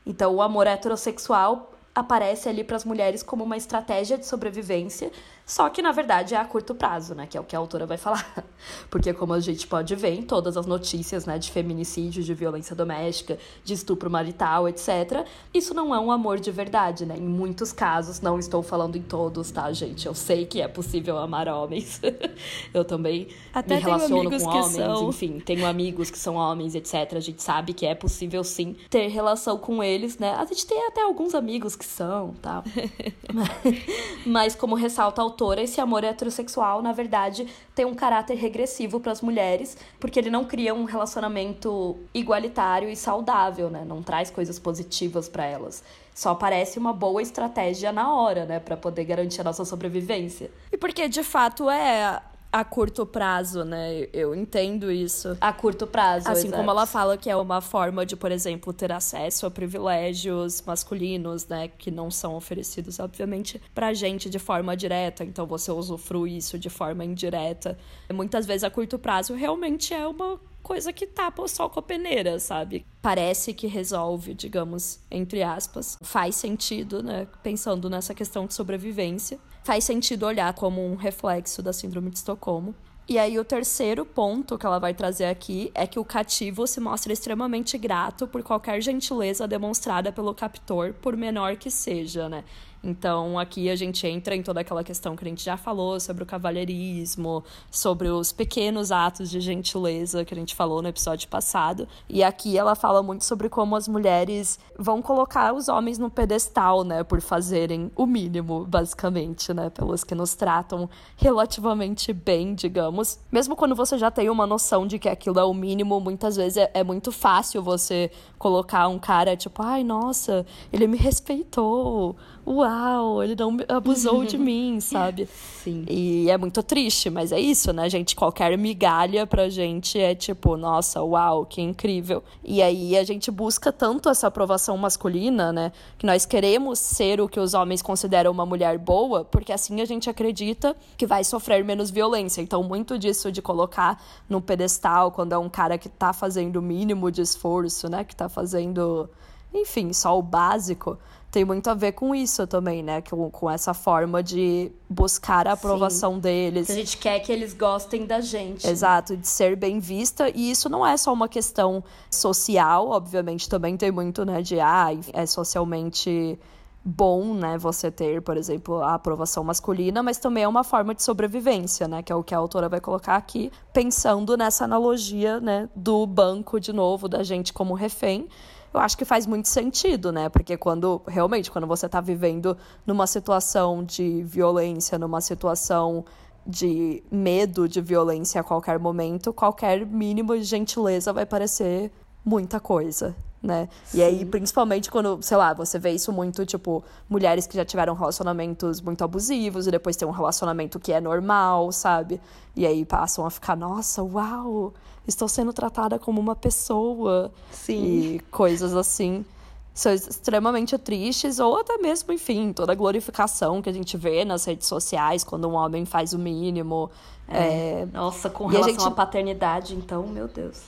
Então, o amor heterossexual aparece ali para as mulheres como uma estratégia de sobrevivência, só que na verdade é a curto prazo, né, que é o que a autora vai falar. Porque como a gente pode ver em todas as notícias, né, de feminicídio, de violência doméstica, de estupro marital, etc, isso não é um amor de verdade, né? Em muitos casos, não estou falando em todos, tá, gente? Eu sei que é possível amar homens. Eu também Até me relaciono com homens, são. enfim, tenho amigos que são homens, etc. A gente sabe que é possível sim ter relação com eles, né? A gente tem até alguns amigos que são, tal. Mas como ressalta a autora, esse amor heterossexual, na verdade, tem um caráter regressivo para as mulheres, porque ele não cria um relacionamento igualitário e saudável, né? Não traz coisas positivas para elas. Só parece uma boa estratégia na hora, né, para poder garantir a nossa sobrevivência. E porque de fato é a curto prazo, né? Eu entendo isso. A curto prazo, Assim exato. como ela fala que é uma forma de, por exemplo, ter acesso a privilégios masculinos, né, que não são oferecidos, obviamente, pra gente de forma direta, então você usufrui isso de forma indireta. Muitas vezes a curto prazo realmente é uma coisa que tapa o sol com a peneira, sabe? Parece que resolve, digamos, entre aspas. Faz sentido, né? Pensando nessa questão de sobrevivência. Faz sentido olhar como um reflexo da síndrome de Estocolmo. E aí, o terceiro ponto que ela vai trazer aqui é que o cativo se mostra extremamente grato por qualquer gentileza demonstrada pelo captor, por menor que seja, né? Então, aqui a gente entra em toda aquela questão que a gente já falou sobre o cavalheirismo, sobre os pequenos atos de gentileza que a gente falou no episódio passado. E aqui ela fala muito sobre como as mulheres vão colocar os homens no pedestal, né, por fazerem o mínimo, basicamente, né, pelos que nos tratam relativamente bem, digamos. Mesmo quando você já tem uma noção de que aquilo é o mínimo, muitas vezes é, é muito fácil você colocar um cara tipo, ai, nossa, ele me respeitou uau, ele não abusou de mim, sabe? Sim. E é muito triste, mas é isso, né, gente? Qualquer migalha pra gente é tipo, nossa, uau, que incrível. E aí a gente busca tanto essa aprovação masculina, né? Que nós queremos ser o que os homens consideram uma mulher boa, porque assim a gente acredita que vai sofrer menos violência. Então, muito disso de colocar no pedestal quando é um cara que tá fazendo o mínimo de esforço, né? Que tá fazendo, enfim, só o básico tem muito a ver com isso também, né? Com, com essa forma de buscar a aprovação Sim. deles. A gente quer que eles gostem da gente. Exato, de ser bem vista. E isso não é só uma questão social, obviamente, também tem muito, né? De, ah, é socialmente bom, né, você ter, por exemplo, a aprovação masculina, mas também é uma forma de sobrevivência, né, que é o que a autora vai colocar aqui, pensando nessa analogia, né, do banco de novo, da gente como refém, eu acho que faz muito sentido, né? Porque quando realmente, quando você está vivendo numa situação de violência, numa situação de medo de violência a qualquer momento, qualquer mínimo de gentileza vai parecer muita coisa, né? Sim. E aí, principalmente quando, sei lá, você vê isso muito, tipo, mulheres que já tiveram relacionamentos muito abusivos e depois tem um relacionamento que é normal, sabe? E aí passam a ficar, nossa, uau, estou sendo tratada como uma pessoa. Sim. E coisas assim. São extremamente tristes, ou até mesmo, enfim, toda a glorificação que a gente vê nas redes sociais quando um homem faz o mínimo. É. É... Nossa, com relação gente... à paternidade, então, meu Deus.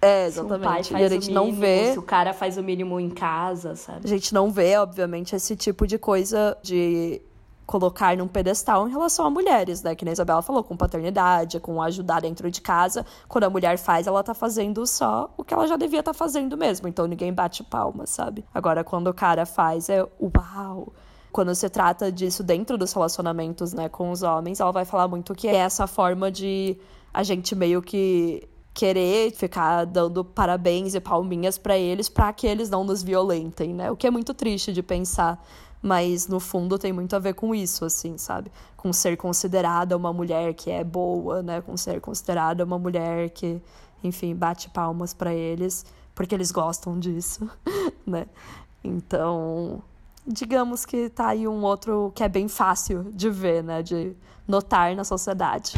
É, exatamente. E a gente mínimo, não vê. Se o cara faz o mínimo em casa, sabe? A gente não vê, obviamente, esse tipo de coisa de colocar num pedestal em relação a mulheres, né? Que nem a Isabela falou, com paternidade, com ajudar dentro de casa. Quando a mulher faz, ela tá fazendo só o que ela já devia estar tá fazendo mesmo. Então ninguém bate palma, sabe? Agora, quando o cara faz, é uau! Quando se trata disso dentro dos relacionamentos, né, com os homens, ela vai falar muito que é essa forma de a gente meio que querer ficar dando parabéns e palminhas para eles para que eles não nos violentem, né? O que é muito triste de pensar, mas no fundo tem muito a ver com isso, assim, sabe? Com ser considerada uma mulher que é boa, né? Com ser considerada uma mulher que, enfim, bate palmas para eles porque eles gostam disso, né? Então, digamos que tá aí um outro que é bem fácil de ver, né? De notar na sociedade.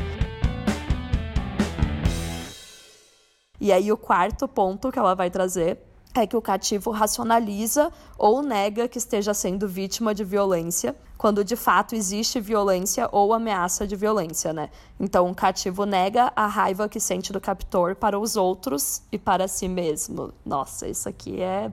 E aí, o quarto ponto que ela vai trazer é que o cativo racionaliza ou nega que esteja sendo vítima de violência, quando de fato existe violência ou ameaça de violência, né? Então, o cativo nega a raiva que sente do captor para os outros e para si mesmo. Nossa, isso aqui é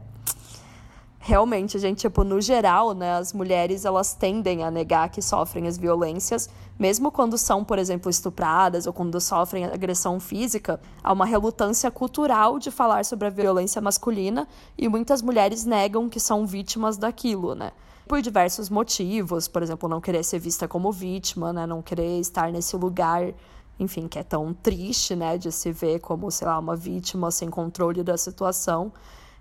realmente, a gente, tipo, no geral, né, as mulheres, elas tendem a negar que sofrem as violências, mesmo quando são, por exemplo, estupradas ou quando sofrem agressão física, há uma relutância cultural de falar sobre a violência masculina e muitas mulheres negam que são vítimas daquilo, né? Por diversos motivos, por exemplo, não querer ser vista como vítima, né, não querer estar nesse lugar enfim, que é tão triste, né, de se ver como, sei lá, uma vítima sem controle da situação.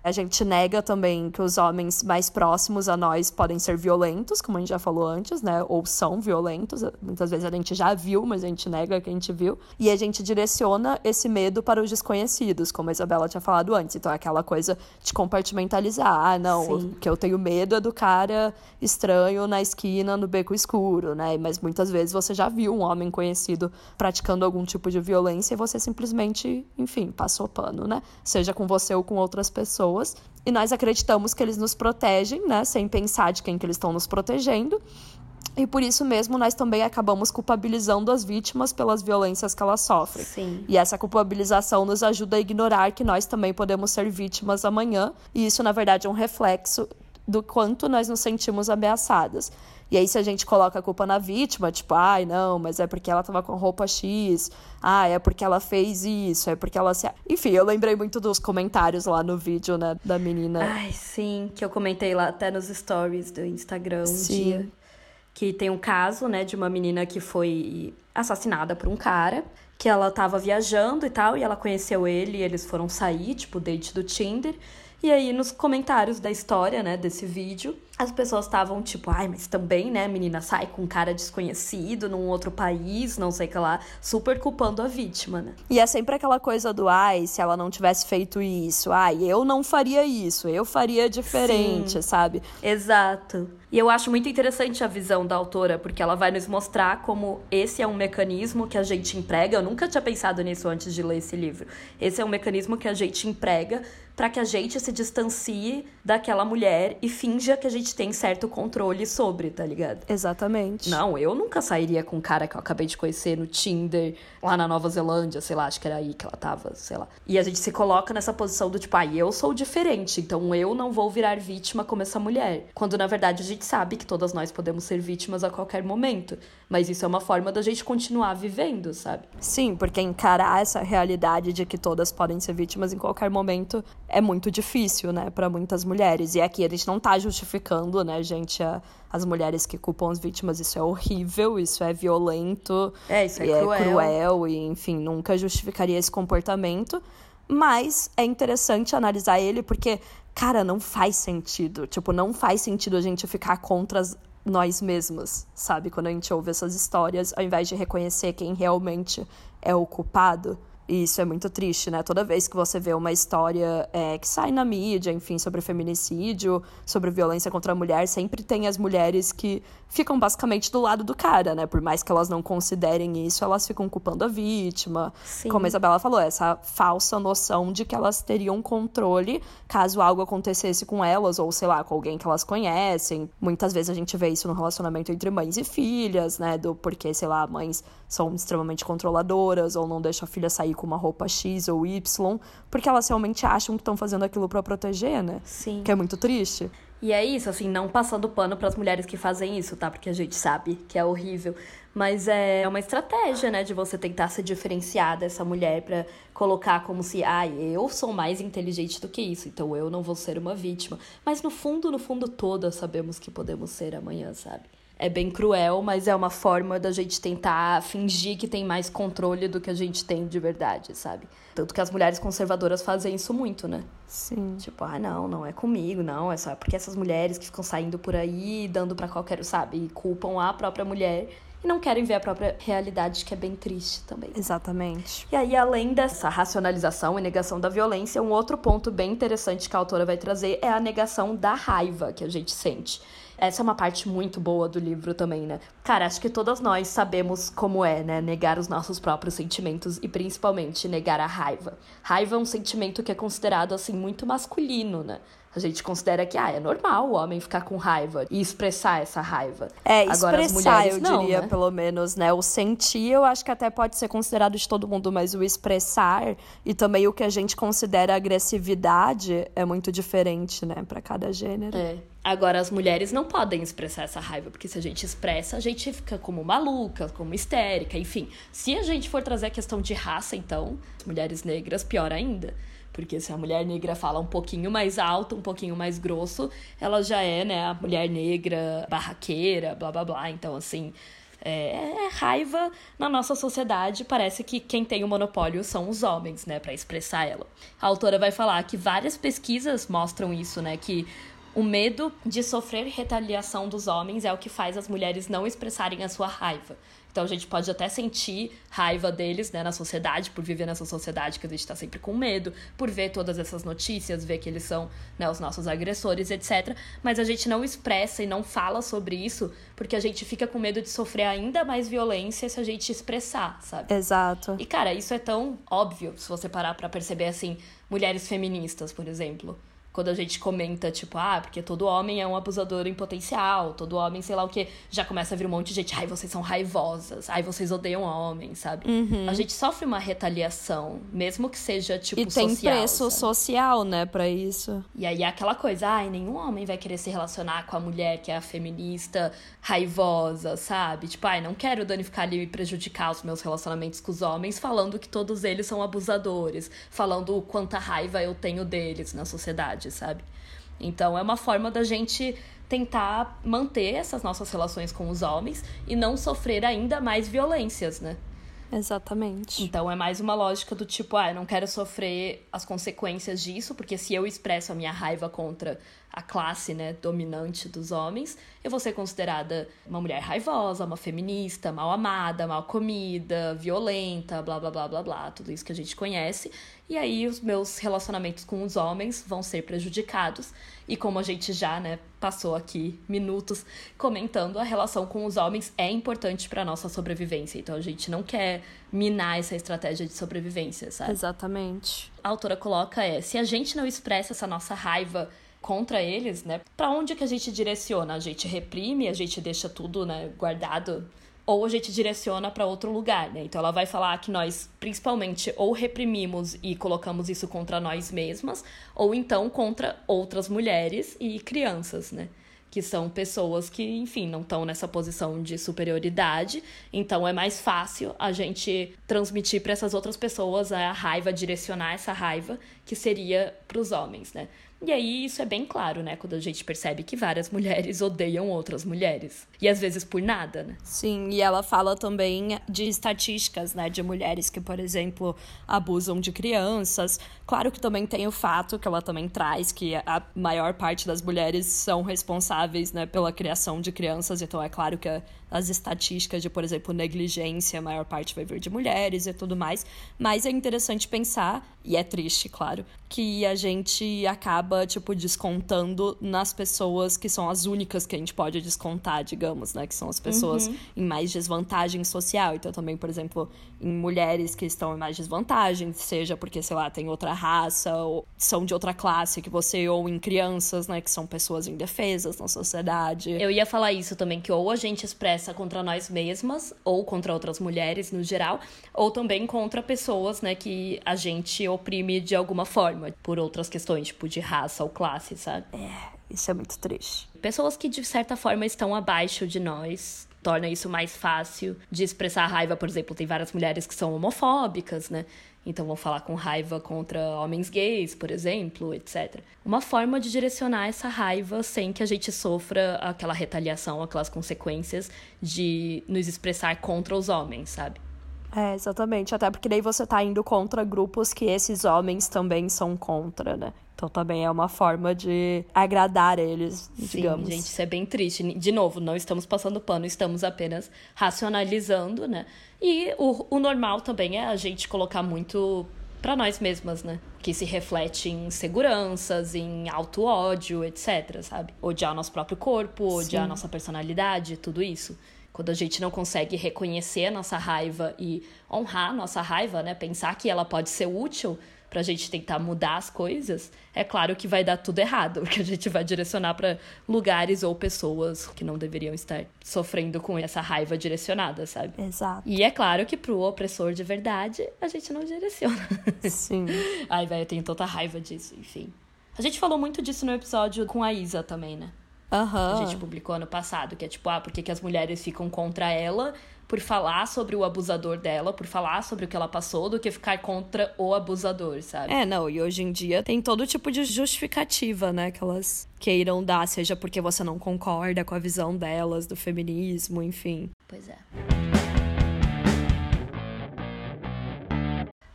A gente nega também que os homens mais próximos a nós podem ser violentos, como a gente já falou antes, né? Ou são violentos. Muitas vezes a gente já viu, mas a gente nega que a gente viu. E a gente direciona esse medo para os desconhecidos, como a Isabela tinha falado antes. Então é aquela coisa de compartimentalizar. Ah, não, Sim. o que eu tenho medo é do cara estranho na esquina, no beco escuro, né? Mas muitas vezes você já viu um homem conhecido praticando algum tipo de violência e você simplesmente, enfim, passou pano, né? Seja com você ou com outras pessoas pessoas e nós acreditamos que eles nos protegem, né, sem pensar de quem que eles estão nos protegendo. E por isso mesmo nós também acabamos culpabilizando as vítimas pelas violências que elas sofrem. Sim. E essa culpabilização nos ajuda a ignorar que nós também podemos ser vítimas amanhã. E isso, na verdade, é um reflexo do quanto nós nos sentimos ameaçadas. E aí, se a gente coloca a culpa na vítima, tipo, ai, não, mas é porque ela tava com roupa X, ah, é porque ela fez isso, é porque ela se. Enfim, eu lembrei muito dos comentários lá no vídeo, né, da menina. Ai, sim, que eu comentei lá até nos stories do Instagram um sim. dia. Que tem um caso, né, de uma menina que foi assassinada por um cara, que ela tava viajando e tal, e ela conheceu ele, e eles foram sair, tipo, date do Tinder. E aí, nos comentários da história, né, desse vídeo, as pessoas estavam tipo, ai, mas também, né, a menina sai com um cara desconhecido num outro país, não sei o que lá, super culpando a vítima, né? E é sempre aquela coisa do, ai, se ela não tivesse feito isso, ai, eu não faria isso, eu faria diferente, Sim, sabe? Exato. E eu acho muito interessante a visão da autora, porque ela vai nos mostrar como esse é um mecanismo que a gente emprega. Eu nunca tinha pensado nisso antes de ler esse livro. Esse é um mecanismo que a gente emprega para que a gente se distancie daquela mulher e finja que a gente tem certo controle sobre, tá ligado? Exatamente. Não, eu nunca sairia com um cara que eu acabei de conhecer no Tinder, lá na Nova Zelândia, sei lá, acho que era aí que ela tava, sei lá. E a gente se coloca nessa posição do tipo, ah, eu sou diferente, então eu não vou virar vítima como essa mulher. Quando na verdade a gente sabe que todas nós podemos ser vítimas a qualquer momento. Mas isso é uma forma da gente continuar vivendo, sabe? Sim, porque encarar essa realidade de que todas podem ser vítimas em qualquer momento é muito difícil, né, para muitas mulheres. E aqui a gente não tá justificando, né, gente, a, as mulheres que culpam as vítimas. Isso é horrível, isso é violento. É, isso é, é cruel. cruel. E, enfim, nunca justificaria esse comportamento. Mas é interessante analisar ele porque, cara, não faz sentido. Tipo, não faz sentido a gente ficar contra as, nós mesmos, sabe? Quando a gente ouve essas histórias, ao invés de reconhecer quem realmente é o culpado. E isso é muito triste, né? Toda vez que você vê uma história é, que sai na mídia, enfim, sobre feminicídio, sobre violência contra a mulher, sempre tem as mulheres que ficam basicamente do lado do cara, né? Por mais que elas não considerem isso, elas ficam culpando a vítima. Sim. Como a Isabela falou, essa falsa noção de que elas teriam controle caso algo acontecesse com elas, ou sei lá, com alguém que elas conhecem. Muitas vezes a gente vê isso no relacionamento entre mães e filhas, né? Do porque, sei lá, mães são extremamente controladoras ou não deixam a filha sair com uma roupa X ou Y, porque elas realmente acham que estão fazendo aquilo para proteger, né? Sim. Que é muito triste. E é isso, assim, não passando pano para as mulheres que fazem isso, tá? Porque a gente sabe que é horrível. Mas é uma estratégia, né, de você tentar se diferenciar dessa mulher para colocar como se, ah, eu sou mais inteligente do que isso, então eu não vou ser uma vítima. Mas no fundo, no fundo, todas sabemos que podemos ser amanhã, sabe? É bem cruel, mas é uma forma da gente tentar fingir que tem mais controle do que a gente tem de verdade, sabe? Tanto que as mulheres conservadoras fazem isso muito, né? Sim. Tipo, ah, não, não é comigo, não, é só porque essas mulheres que ficam saindo por aí, dando para qualquer, sabe, e culpam a própria mulher e não querem ver a própria realidade, que é bem triste também. Exatamente. E aí, além dessa racionalização e negação da violência, um outro ponto bem interessante que a autora vai trazer é a negação da raiva que a gente sente. Essa é uma parte muito boa do livro também, né? Cara, acho que todas nós sabemos como é, né? Negar os nossos próprios sentimentos e principalmente negar a raiva. Raiva é um sentimento que é considerado, assim, muito masculino, né? A gente considera que ah, é normal o homem ficar com raiva e expressar essa raiva. É, Agora, expressar, eu não, diria, né? pelo menos, né? O sentir, eu acho que até pode ser considerado de todo mundo, mas o expressar e também o que a gente considera agressividade é muito diferente, né, para cada gênero. É. Agora, as mulheres não podem expressar essa raiva, porque se a gente expressa, a gente fica como maluca, como histérica, enfim. Se a gente for trazer a questão de raça, então, mulheres negras, pior ainda. Porque se a mulher negra fala um pouquinho mais alto, um pouquinho mais grosso, ela já é, né, a mulher negra barraqueira, blá blá blá. Então, assim, é, é raiva na nossa sociedade. Parece que quem tem o monopólio são os homens, né, para expressar ela. A autora vai falar que várias pesquisas mostram isso, né, que o medo de sofrer retaliação dos homens é o que faz as mulheres não expressarem a sua raiva. Então a gente pode até sentir raiva deles, né, na sociedade, por viver nessa sociedade que a gente está sempre com medo, por ver todas essas notícias, ver que eles são né, os nossos agressores, etc. Mas a gente não expressa e não fala sobre isso porque a gente fica com medo de sofrer ainda mais violência se a gente expressar, sabe? Exato. E cara, isso é tão óbvio se você parar para perceber assim, mulheres feministas, por exemplo quando a gente comenta, tipo, ah, porque todo homem é um abusador em potencial, todo homem, sei lá o que, já começa a vir um monte de gente, ai, vocês são raivosas, ai, vocês odeiam homens, sabe? Uhum. A gente sofre uma retaliação, mesmo que seja, tipo, e social. E tem preço sabe? social, né, pra isso. E aí é aquela coisa, ai, nenhum homem vai querer se relacionar com a mulher que é a feminista raivosa, sabe? Tipo, ai, não quero danificar ali e prejudicar os meus relacionamentos com os homens falando que todos eles são abusadores, falando quanta raiva eu tenho deles na sociedade sabe? Então é uma forma da gente tentar manter essas nossas relações com os homens e não sofrer ainda mais violências, né? Exatamente. Então é mais uma lógica do tipo, ah, eu não quero sofrer as consequências disso, porque se eu expresso a minha raiva contra a classe, né, dominante dos homens, eu vou ser considerada uma mulher raivosa, uma feminista, mal amada, mal comida, violenta, blá blá blá blá blá, tudo isso que a gente conhece. E aí os meus relacionamentos com os homens vão ser prejudicados. E como a gente já, né, passou aqui minutos comentando, a relação com os homens é importante para nossa sobrevivência. Então a gente não quer minar essa estratégia de sobrevivência, sabe? Exatamente. A autora coloca é, se a gente não expressa essa nossa raiva contra eles, né? Para onde que a gente direciona? A gente reprime, a gente deixa tudo, né, guardado ou a gente direciona para outro lugar, né? Então ela vai falar que nós principalmente ou reprimimos e colocamos isso contra nós mesmas, ou então contra outras mulheres e crianças, né? Que são pessoas que, enfim, não estão nessa posição de superioridade. Então é mais fácil a gente transmitir para essas outras pessoas a raiva, direcionar essa raiva, que seria para os homens, né? E aí isso é bem claro, né? Quando a gente percebe que várias mulheres odeiam outras mulheres. E às vezes por nada, né? Sim, e ela fala também de estatísticas, né? De mulheres que, por exemplo, abusam de crianças. Claro que também tem o fato que ela também traz que a maior parte das mulheres são responsáveis, né, pela criação de crianças. Então é claro que as estatísticas de, por exemplo, negligência, a maior parte vai vir de mulheres e tudo mais. Mas é interessante pensar, e é triste, claro, que a gente acaba, tipo, descontando nas pessoas que são as únicas que a gente pode descontar, digamos, né? Que são as pessoas uhum. em mais desvantagem social. Então, também, por exemplo, em mulheres que estão em mais desvantagem, seja porque, sei lá, tem outra raça, ou são de outra classe que você, ou em crianças, né? Que são pessoas indefesas na sociedade. Eu ia falar isso também, que ou a gente expressa contra nós mesmas, ou contra outras mulheres no geral, ou também contra pessoas, né, que a gente oprime de alguma forma, por outras questões, tipo de raça ou classe, sabe? É, isso é muito triste. Pessoas que de certa forma estão abaixo de nós, torna isso mais fácil de expressar raiva. Por exemplo, tem várias mulheres que são homofóbicas, né? Então vão falar com raiva contra homens gays, por exemplo, etc. Uma forma de direcionar essa raiva sem que a gente sofra aquela retaliação, aquelas consequências de nos expressar contra os homens, sabe? É, exatamente. Até porque daí você tá indo contra grupos que esses homens também são contra, né? Então também é uma forma de agradar eles, Sim, digamos. gente, isso é bem triste. De novo, não estamos passando pano, estamos apenas racionalizando, né? E o, o normal também é a gente colocar muito para nós mesmas, né? Que se reflete em seguranças, em auto-ódio, etc, sabe? Odiar o nosso próprio corpo, odiar a nossa personalidade, tudo isso. Quando a gente não consegue reconhecer a nossa raiva e honrar a nossa raiva, né? Pensar que ela pode ser útil pra gente tentar mudar as coisas, é claro que vai dar tudo errado, porque a gente vai direcionar para lugares ou pessoas que não deveriam estar sofrendo com essa raiva direcionada, sabe? Exato. E é claro que pro opressor de verdade, a gente não direciona. Sim. Ai, velho, eu tenho tanta raiva disso, enfim. A gente falou muito disso no episódio com a Isa também, né? Aham. a gente publicou ano passado, que é tipo, ah, por que as mulheres ficam contra ela por falar sobre o abusador dela, por falar sobre o que ela passou, do que ficar contra o abusador, sabe? É, não, e hoje em dia tem todo tipo de justificativa, né, que elas queiram dar, seja porque você não concorda com a visão delas do feminismo, enfim. Pois é.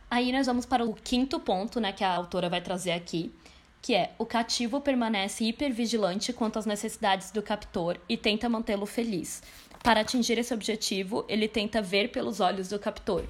Aí nós vamos para o quinto ponto, né, que a autora vai trazer aqui, que é o cativo permanece hipervigilante quanto às necessidades do captor e tenta mantê-lo feliz. Para atingir esse objetivo, ele tenta ver pelos olhos do captor.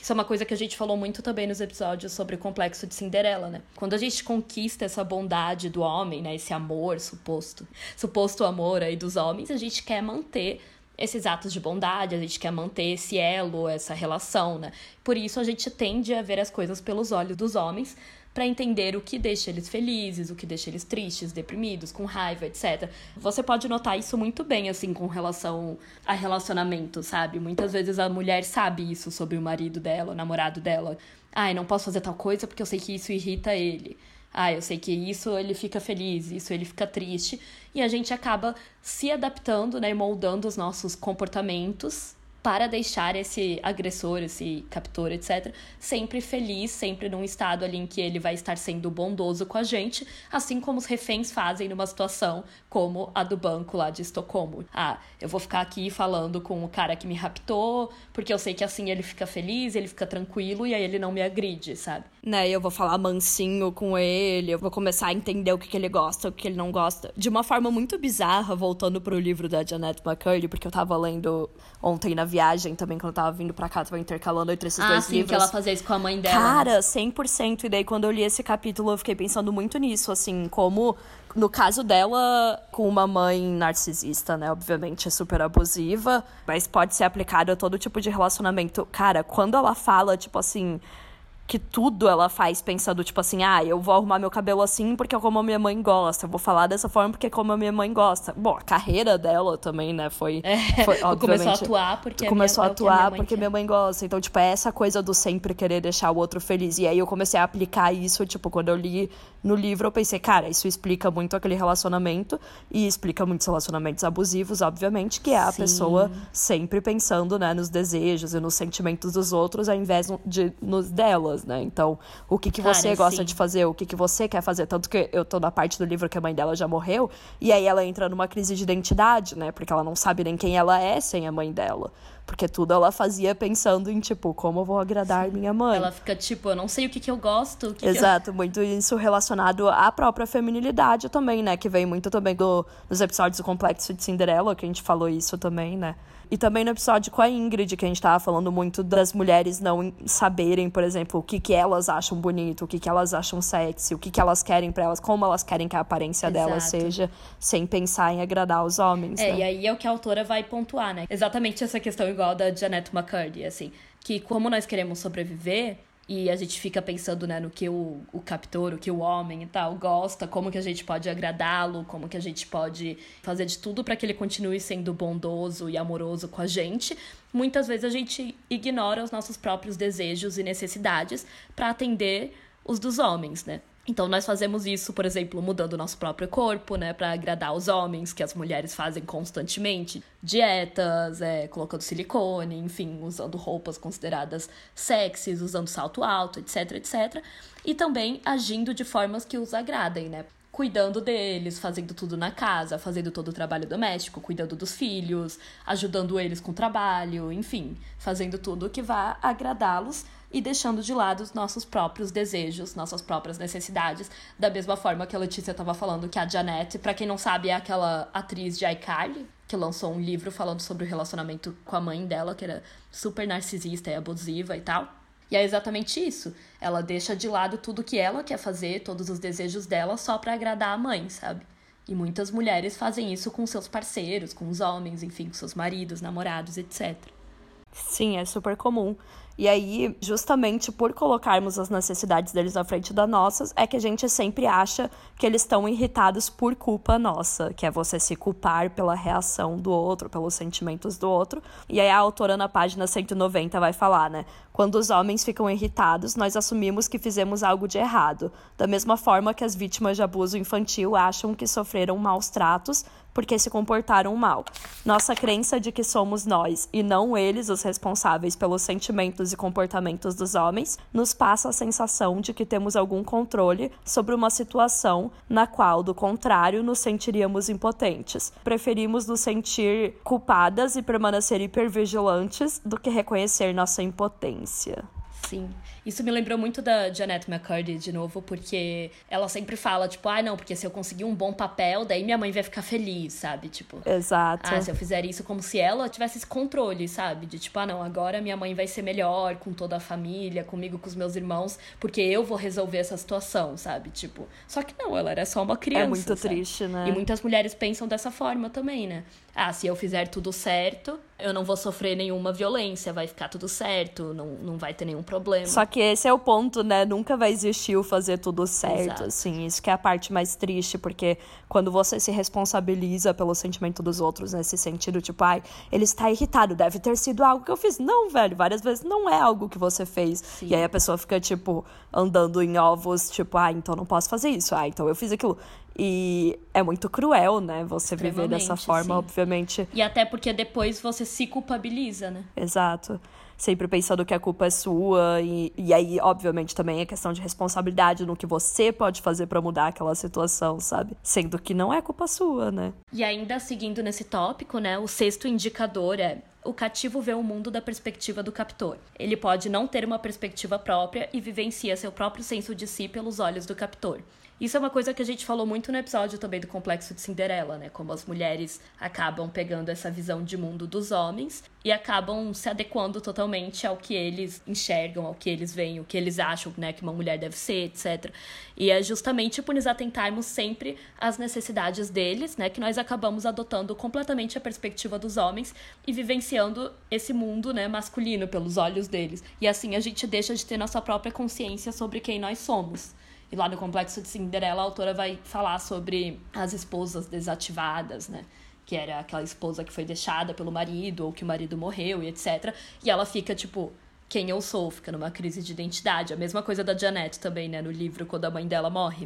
Isso é uma coisa que a gente falou muito também nos episódios sobre o complexo de Cinderela, né? Quando a gente conquista essa bondade do homem, né? Esse amor suposto, suposto amor aí dos homens, a gente quer manter esses atos de bondade, a gente quer manter esse elo, essa relação, né? Por isso a gente tende a ver as coisas pelos olhos dos homens, para entender o que deixa eles felizes, o que deixa eles tristes, deprimidos, com raiva, etc. Você pode notar isso muito bem, assim, com relação a relacionamento, sabe? Muitas vezes a mulher sabe isso sobre o marido dela, o namorado dela. Ai, não posso fazer tal coisa porque eu sei que isso irrita ele. Ah, eu sei que isso ele fica feliz, isso ele fica triste. E a gente acaba se adaptando, né, moldando os nossos comportamentos para deixar esse agressor, esse captor, etc., sempre feliz, sempre num estado ali em que ele vai estar sendo bondoso com a gente, assim como os reféns fazem numa situação como a do banco lá de Estocolmo. Ah, eu vou ficar aqui falando com o cara que me raptou, porque eu sei que assim ele fica feliz, ele fica tranquilo e aí ele não me agride, sabe? Né, eu vou falar mansinho com ele, eu vou começar a entender o que, que ele gosta, o que ele não gosta. De uma forma muito bizarra, voltando pro livro da Janet McCurdy, porque eu tava lendo ontem na viagem também, quando eu tava vindo pra cá, tava intercalando entre esses ah, dois sim, livros. que ela fazia isso com a mãe dela. Cara, né? 100%. E daí, quando eu li esse capítulo, eu fiquei pensando muito nisso, assim, como no caso dela, com uma mãe narcisista, né? Obviamente é super abusiva, mas pode ser aplicado a todo tipo de relacionamento. Cara, quando ela fala, tipo assim que tudo ela faz pensando, tipo assim, ah, eu vou arrumar meu cabelo assim porque é como a minha mãe gosta, eu vou falar dessa forma porque é como a minha mãe gosta. Bom, a carreira dela também, né, foi... É, foi começou a atuar porque Começou minha, a atuar é a minha porque quer. minha mãe gosta. Então, tipo, é essa coisa do sempre querer deixar o outro feliz. E aí eu comecei a aplicar isso, tipo, quando eu li no livro, eu pensei, cara, isso explica muito aquele relacionamento e explica muitos relacionamentos abusivos, obviamente, que é a Sim. pessoa sempre pensando, né, nos desejos e nos sentimentos dos outros ao invés de nos delas, né? Então, o que que Cara, você gosta sim. de fazer, o que que você quer fazer, tanto que eu tô na parte do livro que a mãe dela já morreu, e aí ela entra numa crise de identidade, né? Porque ela não sabe nem quem ela é sem a mãe dela. Porque tudo ela fazia pensando em, tipo, como eu vou agradar minha mãe. Ela fica tipo, eu não sei o que, que eu gosto. O que que eu- Exato, muito isso relacionado à própria feminilidade também, né? Que vem muito também do, dos episódios do Complexo de Cinderela, que a gente falou isso também, né? E também no episódio com a Ingrid, que a gente tava falando muito das mulheres não saberem, por exemplo, o que, que elas acham bonito, o que, que elas acham sexy, o que, que elas querem pra elas, como elas querem que a aparência delas Exato. seja, sem pensar em agradar os homens. É, né? e aí é o que a autora vai pontuar, né? Exatamente essa questão igual da Janet McCurdy, assim. Que como nós queremos sobreviver, e a gente fica pensando, né, no que o, o captor, o que o homem e tal gosta, como que a gente pode agradá-lo, como que a gente pode fazer de tudo para que ele continue sendo bondoso e amoroso com a gente. Muitas vezes a gente ignora os nossos próprios desejos e necessidades para atender os dos homens, né? Então nós fazemos isso, por exemplo, mudando o nosso próprio corpo, né, para agradar os homens, que as mulheres fazem constantemente, dietas, é, colocando silicone, enfim, usando roupas consideradas sexys, usando salto alto, etc, etc, e também agindo de formas que os agradem, né? Cuidando deles, fazendo tudo na casa, fazendo todo o trabalho doméstico, cuidando dos filhos, ajudando eles com o trabalho, enfim, fazendo tudo que vá agradá-los e deixando de lado os nossos próprios desejos, nossas próprias necessidades, da mesma forma que a Letícia estava falando que a Janete, para quem não sabe, é aquela atriz de iCarly, que lançou um livro falando sobre o relacionamento com a mãe dela, que era super narcisista e abusiva e tal. E é exatamente isso. Ela deixa de lado tudo que ela quer fazer, todos os desejos dela, só para agradar a mãe, sabe? E muitas mulheres fazem isso com seus parceiros, com os homens, enfim, com seus maridos, namorados, etc. Sim, é super comum. E aí, justamente por colocarmos as necessidades deles na frente das nossas, é que a gente sempre acha que eles estão irritados por culpa nossa, que é você se culpar pela reação do outro, pelos sentimentos do outro. E aí a autora na página 190 vai falar, né? Quando os homens ficam irritados, nós assumimos que fizemos algo de errado, da mesma forma que as vítimas de abuso infantil acham que sofreram maus tratos porque se comportaram mal. Nossa crença de que somos nós e não eles os responsáveis pelos sentimentos e comportamentos dos homens nos passa a sensação de que temos algum controle sobre uma situação na qual, do contrário, nos sentiríamos impotentes. Preferimos nos sentir culpadas e permanecer hipervigilantes do que reconhecer nossa impotência. Sim. Isso me lembrou muito da Janet McCurdy, de novo, porque ela sempre fala, tipo, ah, não, porque se eu conseguir um bom papel, daí minha mãe vai ficar feliz, sabe? Tipo, Exato. ah, se eu fizer isso como se ela tivesse esse controle, sabe? De tipo, ah, não, agora minha mãe vai ser melhor com toda a família, comigo, com os meus irmãos, porque eu vou resolver essa situação, sabe? Tipo, só que não, ela era só uma criança. É muito sabe? triste, né? E muitas mulheres pensam dessa forma também, né? Ah, se eu fizer tudo certo, eu não vou sofrer nenhuma violência, vai ficar tudo certo, não, não vai ter nenhum problema. Só que esse é o ponto, né? Nunca vai existir o fazer tudo certo, Exato. assim. Isso que é a parte mais triste, porque quando você se responsabiliza pelo sentimento dos outros nesse sentido, tipo, ai, ele está irritado, deve ter sido algo que eu fiz. Não, velho, várias vezes não é algo que você fez. E aí a pessoa fica, tipo, andando em ovos, tipo, ah, então não posso fazer isso, ah, então eu fiz aquilo. E é muito cruel, né? Você viver dessa forma, sim. obviamente. E até porque depois você se culpabiliza, né? Exato. Sempre pensando que a culpa é sua. E, e aí, obviamente, também é questão de responsabilidade no que você pode fazer pra mudar aquela situação, sabe? Sendo que não é culpa sua, né? E ainda seguindo nesse tópico, né, o sexto indicador é o cativo vê o mundo da perspectiva do captor. Ele pode não ter uma perspectiva própria e vivencia seu próprio senso de si pelos olhos do captor. Isso é uma coisa que a gente falou muito no episódio também do Complexo de Cinderela, né? Como as mulheres acabam pegando essa visão de mundo dos homens e acabam se adequando totalmente ao que eles enxergam, ao que eles veem, o que eles acham, né, que uma mulher deve ser, etc. E é justamente por nos atentarmos sempre às necessidades deles, né, que nós acabamos adotando completamente a perspectiva dos homens e vivenciando esse mundo, né, masculino pelos olhos deles. E assim a gente deixa de ter nossa própria consciência sobre quem nós somos. E lá no Complexo de Cinderela, a autora vai falar sobre as esposas desativadas, né? Que era aquela esposa que foi deixada pelo marido ou que o marido morreu e etc. E ela fica, tipo, quem eu sou, fica numa crise de identidade. A mesma coisa da Janet também, né? No livro, quando a mãe dela morre.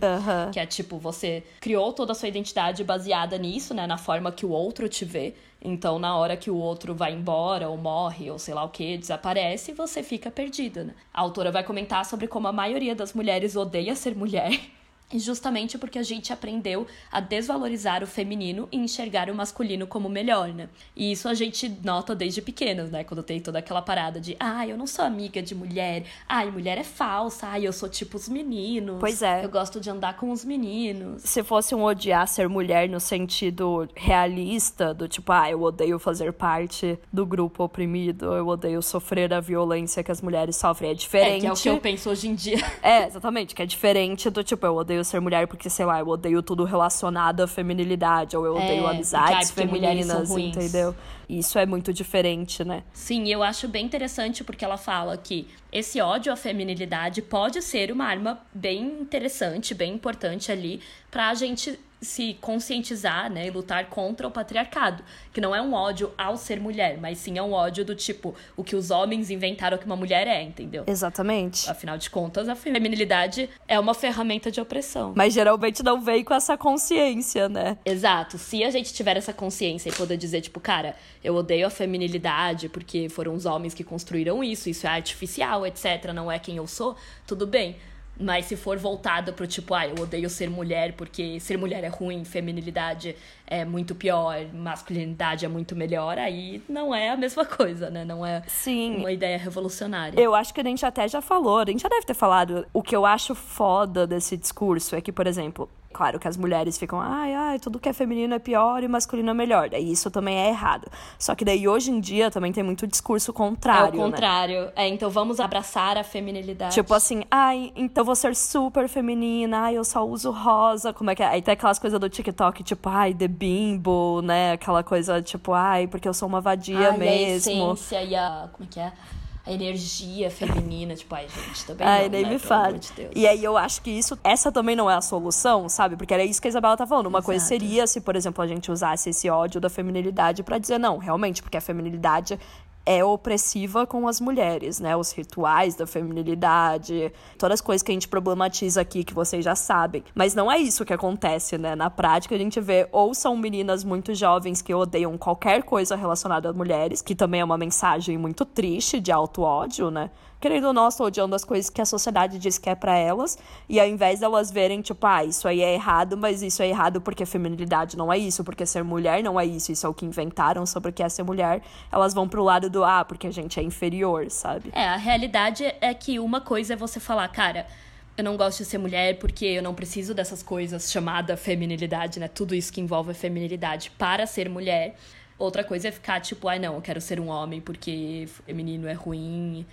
Que é tipo, você criou toda a sua identidade baseada nisso, né? Na forma que o outro te vê. Então, na hora que o outro vai embora, ou morre, ou sei lá o que, desaparece, você fica perdida, né? A autora vai comentar sobre como a maioria das mulheres odeia ser mulher. Justamente porque a gente aprendeu a desvalorizar o feminino e enxergar o masculino como melhor, né? E isso a gente nota desde pequenos, né? Quando tem toda aquela parada de, ah, eu não sou amiga de mulher, ai, mulher é falsa, ai, eu sou tipo os meninos. Pois é. Eu gosto de andar com os meninos. Se fosse um odiar ser mulher no sentido realista, do tipo, ah, eu odeio fazer parte do grupo oprimido, eu odeio sofrer a violência que as mulheres sofrem, é É, diferente. que é o que eu penso hoje em dia. É, exatamente, que é diferente do tipo, eu odeio ser mulher porque, sei lá, eu odeio tudo relacionado à feminilidade, ou eu odeio É, amizades ai, femininas, entendeu? Isso é muito diferente, né? Sim, eu acho bem interessante porque ela fala que esse ódio à feminilidade pode ser uma arma bem interessante, bem importante ali pra gente se conscientizar, né, e lutar contra o patriarcado, que não é um ódio ao ser mulher, mas sim é um ódio do tipo o que os homens inventaram que uma mulher é, entendeu? Exatamente. Afinal de contas, a feminilidade é uma ferramenta de opressão. Mas geralmente não vem com essa consciência, né? Exato. Se a gente tiver essa consciência e poder dizer, tipo, cara, eu odeio a feminilidade porque foram os homens que construíram isso, isso é artificial, etc., não é quem eu sou, tudo bem. Mas se for voltada pro tipo, ah, eu odeio ser mulher porque ser mulher é ruim, feminilidade é muito pior, masculinidade é muito melhor, aí não é a mesma coisa, né? Não é Sim. uma ideia revolucionária. Eu acho que a gente até já falou, a gente já deve ter falado. O que eu acho foda desse discurso é que, por exemplo, Claro que as mulheres ficam, ai, ai, tudo que é feminino é pior e masculino é melhor. Daí isso também é errado. Só que daí hoje em dia também tem muito discurso contrário. É o né? contrário. É, então vamos abraçar a feminilidade. Tipo assim, ai, então vou ser super feminina, ai, eu só uso rosa. Como é que é? Aí tem aquelas coisas do TikTok, tipo, ai, the bimbo, né? Aquela coisa, tipo, ai, porque eu sou uma vadia ai, mesmo. A essência e a. Como é que é? a energia feminina, tipo, ai, gente, também ai, não, nem né? me fale. amor de. E aí eu acho que isso, essa também não é a solução, sabe? Porque era isso que a Isabela tá falando. Uma coisa Exato. seria se, por exemplo, a gente usasse esse ódio da feminilidade pra dizer, não, realmente, porque a feminilidade é opressiva com as mulheres, né? Os rituais da feminilidade, todas as coisas que a gente problematiza aqui, que vocês já sabem. Mas não é isso que acontece, né? Na prática, a gente vê ou são meninas muito jovens que odeiam qualquer coisa relacionada a mulheres, que também é uma mensagem muito triste de auto-ódio, né? Querendo ou não, estão odiando as coisas que a sociedade diz que é pra elas. E ao invés delas verem, tipo, ah, isso aí é errado, mas isso é errado porque feminilidade não é isso, porque ser mulher não é isso, isso é o que inventaram sobre o que é ser mulher, elas vão pro lado do, ah, porque a gente é inferior, sabe? É, a realidade é que uma coisa é você falar, cara, eu não gosto de ser mulher porque eu não preciso dessas coisas chamada feminilidade, né? Tudo isso que envolve a feminilidade para ser mulher. Outra coisa é ficar tipo, ai não, eu quero ser um homem porque feminino é ruim.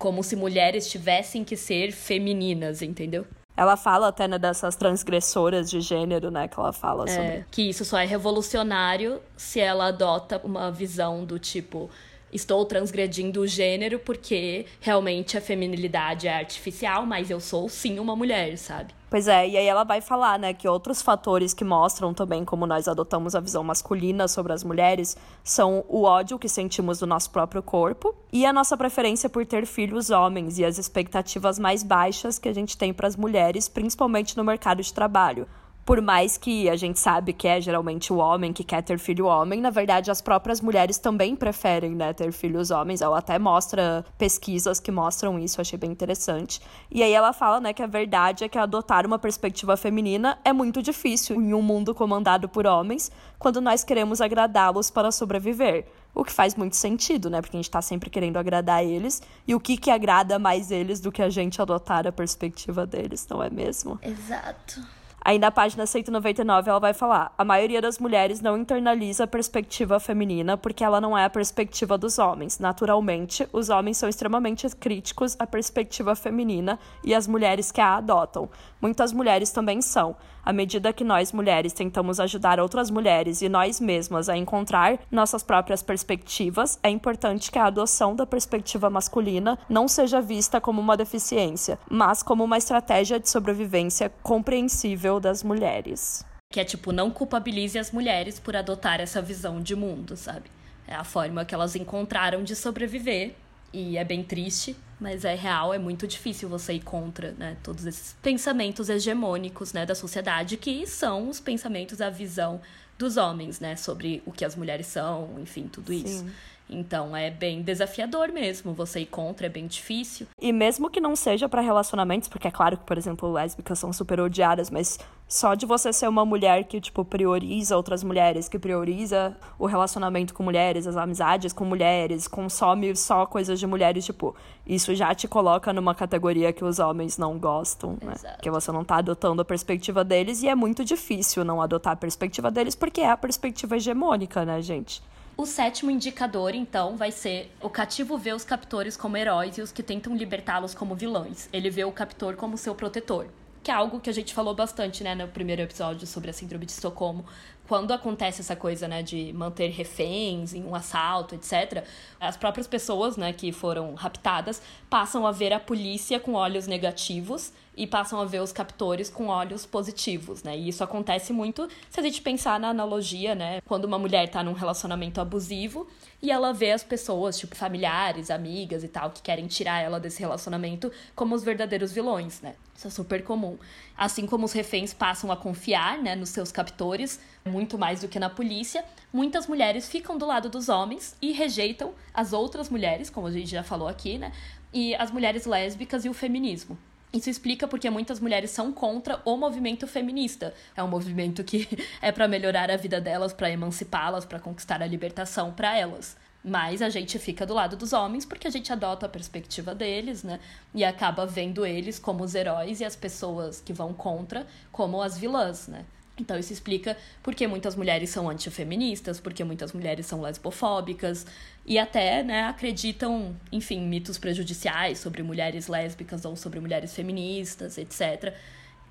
Como se mulheres tivessem que ser femininas, entendeu? Ela fala até né, dessas transgressoras de gênero, né? Que ela fala sobre. É, que isso só é revolucionário se ela adota uma visão do tipo estou transgredindo o gênero porque realmente a feminilidade é artificial, mas eu sou sim uma mulher, sabe? Pois é, e aí ela vai falar, né, que outros fatores que mostram também como nós adotamos a visão masculina sobre as mulheres são o ódio que sentimos do nosso próprio corpo e a nossa preferência por ter filhos homens e as expectativas mais baixas que a gente tem para as mulheres, principalmente no mercado de trabalho. Por mais que a gente sabe que é geralmente o homem que quer ter filho homem, na verdade as próprias mulheres também preferem, né, ter filhos homens. Ela até mostra pesquisas que mostram isso, achei bem interessante. E aí ela fala, né, que a verdade é que adotar uma perspectiva feminina é muito difícil em um mundo comandado por homens, quando nós queremos agradá-los para sobreviver. O que faz muito sentido, né? Porque a gente tá sempre querendo agradar eles. E o que que agrada mais eles do que a gente adotar a perspectiva deles, não é mesmo? Exato. Aí na página 199 ela vai falar: a maioria das mulheres não internaliza a perspectiva feminina porque ela não é a perspectiva dos homens. Naturalmente, os homens são extremamente críticos à perspectiva feminina e as mulheres que a adotam. Muitas mulheres também são. À medida que nós mulheres tentamos ajudar outras mulheres e nós mesmas a encontrar nossas próprias perspectivas, é importante que a adoção da perspectiva masculina não seja vista como uma deficiência, mas como uma estratégia de sobrevivência compreensível das mulheres. Que é tipo, não culpabilize as mulheres por adotar essa visão de mundo, sabe? É a forma que elas encontraram de sobreviver. E é bem triste, mas é real, é muito difícil você ir contra, né, todos esses pensamentos hegemônicos, né, da sociedade, que são os pensamentos, a visão dos homens, né, sobre o que as mulheres são, enfim, tudo isso. Então é bem desafiador mesmo, você ir contra é bem difícil. E mesmo que não seja para relacionamentos, porque é claro que, por exemplo, lésbicas são super odiadas, mas só de você ser uma mulher que, tipo, prioriza outras mulheres, que prioriza o relacionamento com mulheres, as amizades com mulheres, consome só coisas de mulheres, tipo, isso já te coloca numa categoria que os homens não gostam, né? Exato. Porque você não tá adotando a perspectiva deles e é muito difícil não adotar a perspectiva deles porque é a perspectiva hegemônica, né, gente? O sétimo indicador, então, vai ser o cativo vê os captores como heróis e os que tentam libertá-los como vilões. Ele vê o captor como seu protetor. Que é algo que a gente falou bastante, né, no primeiro episódio sobre a síndrome de Estocolmo. Quando acontece essa coisa, né, de manter reféns em um assalto, etc., as próprias pessoas, né, que foram raptadas passam a ver a polícia com olhos negativos e passam a ver os captores com olhos positivos, né? E isso acontece muito se a gente pensar na analogia, né? Quando uma mulher tá num relacionamento abusivo e ela vê as pessoas, tipo familiares, amigas e tal, que querem tirar ela desse relacionamento como os verdadeiros vilões, né? Isso é super comum. Assim como os reféns passam a confiar, né, nos seus captores, muito mais do que na polícia, muitas mulheres ficam do lado dos homens e rejeitam as outras mulheres, como a gente já falou aqui, né? E as mulheres lésbicas e o feminismo. Isso explica porque muitas mulheres são contra o movimento feminista. É um movimento que é para melhorar a vida delas, para emancipá-las, para conquistar a libertação para elas. Mas a gente fica do lado dos homens porque a gente adota a perspectiva deles, né? E acaba vendo eles como os heróis e as pessoas que vão contra como as vilãs, né? Então isso explica por que muitas mulheres são antifeministas, porque muitas mulheres são lesbofóbicas e até, né, acreditam, enfim, mitos prejudiciais sobre mulheres lésbicas ou sobre mulheres feministas, etc.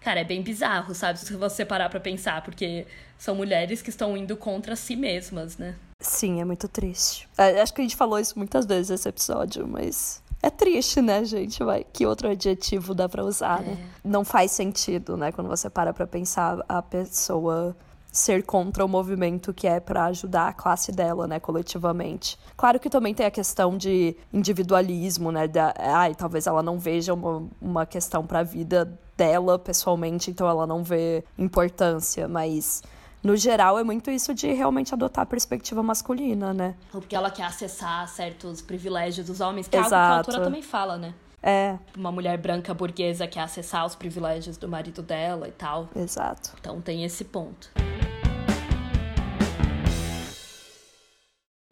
Cara, é bem bizarro, sabe? Se você parar pra pensar, porque são mulheres que estão indo contra si mesmas, né? Sim, é muito triste. É, acho que a gente falou isso muitas vezes nesse episódio, mas é triste, né, gente? Vai, que outro adjetivo dá para usar, né? é. Não faz sentido, né, quando você para pra pensar a pessoa ser contra o movimento que é para ajudar a classe dela, né, coletivamente. Claro que também tem a questão de individualismo, né, da, ai, talvez ela não veja uma, uma questão para a vida dela pessoalmente, então ela não vê importância, mas no geral, é muito isso de realmente adotar a perspectiva masculina, né? Ou porque ela quer acessar certos privilégios dos homens, que Exato. é algo que a autora também fala, né? É. Uma mulher branca burguesa quer acessar os privilégios do marido dela e tal. Exato. Então tem esse ponto.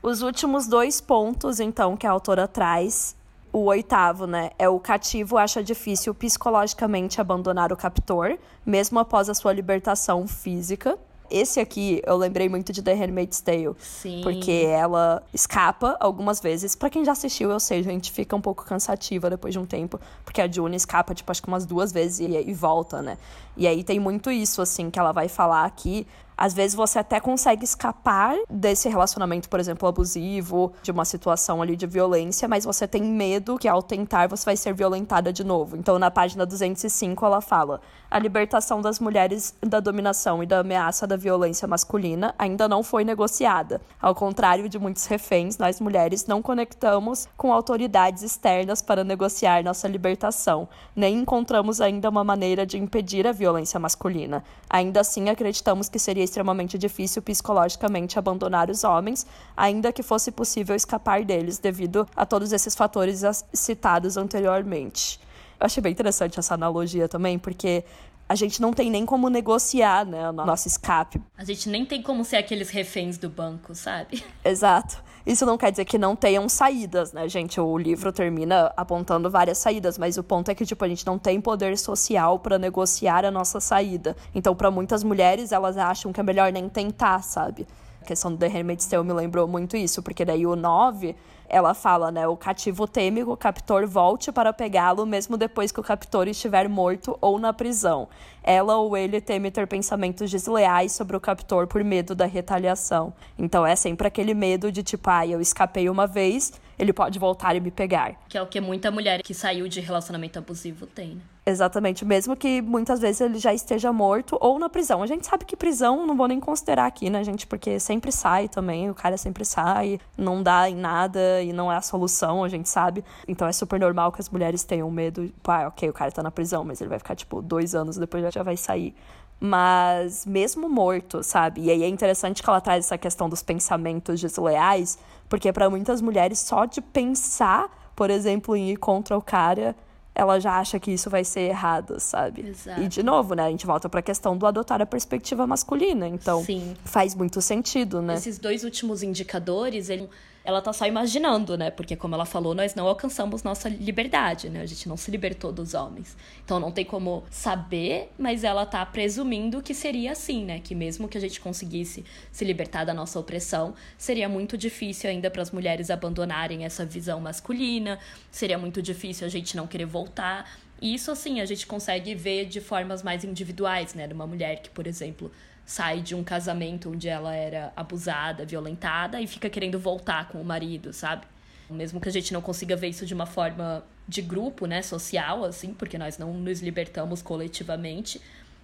Os últimos dois pontos, então, que a autora traz o oitavo, né, é o cativo acha difícil psicologicamente abandonar o captor, mesmo após a sua libertação física. Esse aqui eu lembrei muito de The Handmaid's Tale. Sim. Porque ela escapa algumas vezes. Para quem já assistiu, eu sei, gente, fica um pouco cansativa depois de um tempo. Porque a June escapa, tipo, acho que umas duas vezes e, e volta, né? E aí tem muito isso, assim, que ela vai falar aqui às vezes você até consegue escapar desse relacionamento, por exemplo, abusivo, de uma situação ali de violência, mas você tem medo que ao tentar você vai ser violentada de novo. Então, na página 205, ela fala: a libertação das mulheres da dominação e da ameaça da violência masculina ainda não foi negociada. Ao contrário de muitos reféns, nós mulheres não conectamos com autoridades externas para negociar nossa libertação, nem encontramos ainda uma maneira de impedir a violência masculina. Ainda assim, acreditamos que seria extremamente difícil psicologicamente abandonar os homens, ainda que fosse possível escapar deles devido a todos esses fatores citados anteriormente. Eu achei bem interessante essa analogia também, porque a gente não tem nem como negociar, né, o nosso escape. A gente nem tem como ser aqueles reféns do banco, sabe? Exato. Isso não quer dizer que não tenham saídas, né, gente? O livro termina apontando várias saídas, mas o ponto é que, tipo, a gente não tem poder social para negociar a nossa saída. Então, para muitas mulheres, elas acham que é melhor nem tentar, sabe? Questão do The Handmaid's Tale me lembrou muito isso, porque daí o 9 ela fala, né? O cativo teme que o captor volte para pegá-lo mesmo depois que o captor estiver morto ou na prisão. Ela ou ele teme ter pensamentos desleais sobre o captor por medo da retaliação. Então é sempre aquele medo de tipo, ah, eu escapei uma vez, ele pode voltar e me pegar. Que é o que muita mulher que saiu de relacionamento abusivo tem, né? Exatamente, mesmo que muitas vezes ele já esteja morto ou na prisão. A gente sabe que prisão não vou nem considerar aqui, né, gente? Porque sempre sai também, o cara sempre sai, não dá em nada e não é a solução, a gente sabe. Então é super normal que as mulheres tenham medo. Tipo, ah, ok, o cara tá na prisão, mas ele vai ficar, tipo, dois anos depois já vai sair mas mesmo morto, sabe? E aí é interessante que ela traz essa questão dos pensamentos desleais, porque para muitas mulheres só de pensar, por exemplo, em ir contra o cara ela já acha que isso vai ser errado, sabe? Exato. E de novo, né, a gente volta para a questão do adotar a perspectiva masculina. Então, Sim. faz muito sentido, né? Esses dois últimos indicadores, ele ela tá só imaginando, né? Porque, como ela falou, nós não alcançamos nossa liberdade, né? A gente não se libertou dos homens. Então não tem como saber, mas ela tá presumindo que seria assim, né? Que mesmo que a gente conseguisse se libertar da nossa opressão, seria muito difícil ainda para as mulheres abandonarem essa visão masculina, seria muito difícil a gente não querer voltar. E isso, assim, a gente consegue ver de formas mais individuais, né? De uma mulher que, por exemplo, sai de um casamento onde ela era abusada, violentada e fica querendo voltar com o marido, sabe? Mesmo que a gente não consiga ver isso de uma forma de grupo, né, social, assim, porque nós não nos libertamos coletivamente,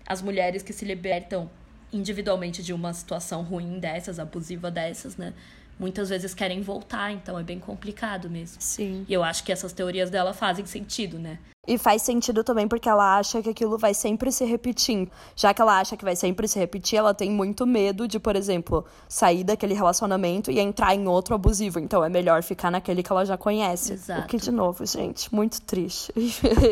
as mulheres que se libertam individualmente de uma situação ruim dessas, abusiva dessas, né, muitas vezes querem voltar, então é bem complicado mesmo. Sim. E eu acho que essas teorias dela fazem sentido, né? E faz sentido também porque ela acha que aquilo vai sempre se repetir. Já que ela acha que vai sempre se repetir, ela tem muito medo de, por exemplo, sair daquele relacionamento e entrar em outro abusivo. Então é melhor ficar naquele que ela já conhece. Exato. O que, de novo, gente, muito triste.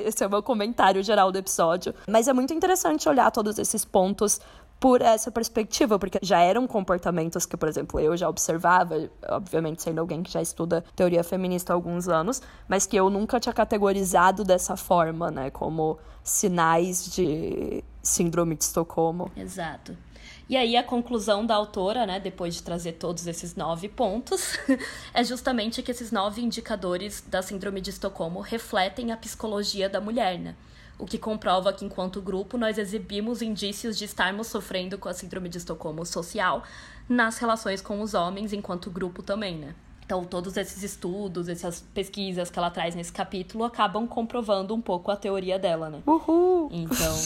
Esse é o meu comentário geral do episódio. Mas é muito interessante olhar todos esses pontos por essa perspectiva, porque já eram comportamentos que, por exemplo, eu já observava, obviamente sendo alguém que já estuda teoria feminista há alguns anos, mas que eu nunca tinha categorizado dessa forma, né, como sinais de síndrome de Estocolmo. Exato. E aí a conclusão da autora, né, depois de trazer todos esses nove pontos, é justamente que esses nove indicadores da síndrome de Estocolmo refletem a psicologia da mulher, né? O que comprova que, enquanto grupo, nós exibimos indícios de estarmos sofrendo com a síndrome de Estocolmo social nas relações com os homens, enquanto grupo também, né? Então, todos esses estudos, essas pesquisas que ela traz nesse capítulo acabam comprovando um pouco a teoria dela, né? Uhul! Então.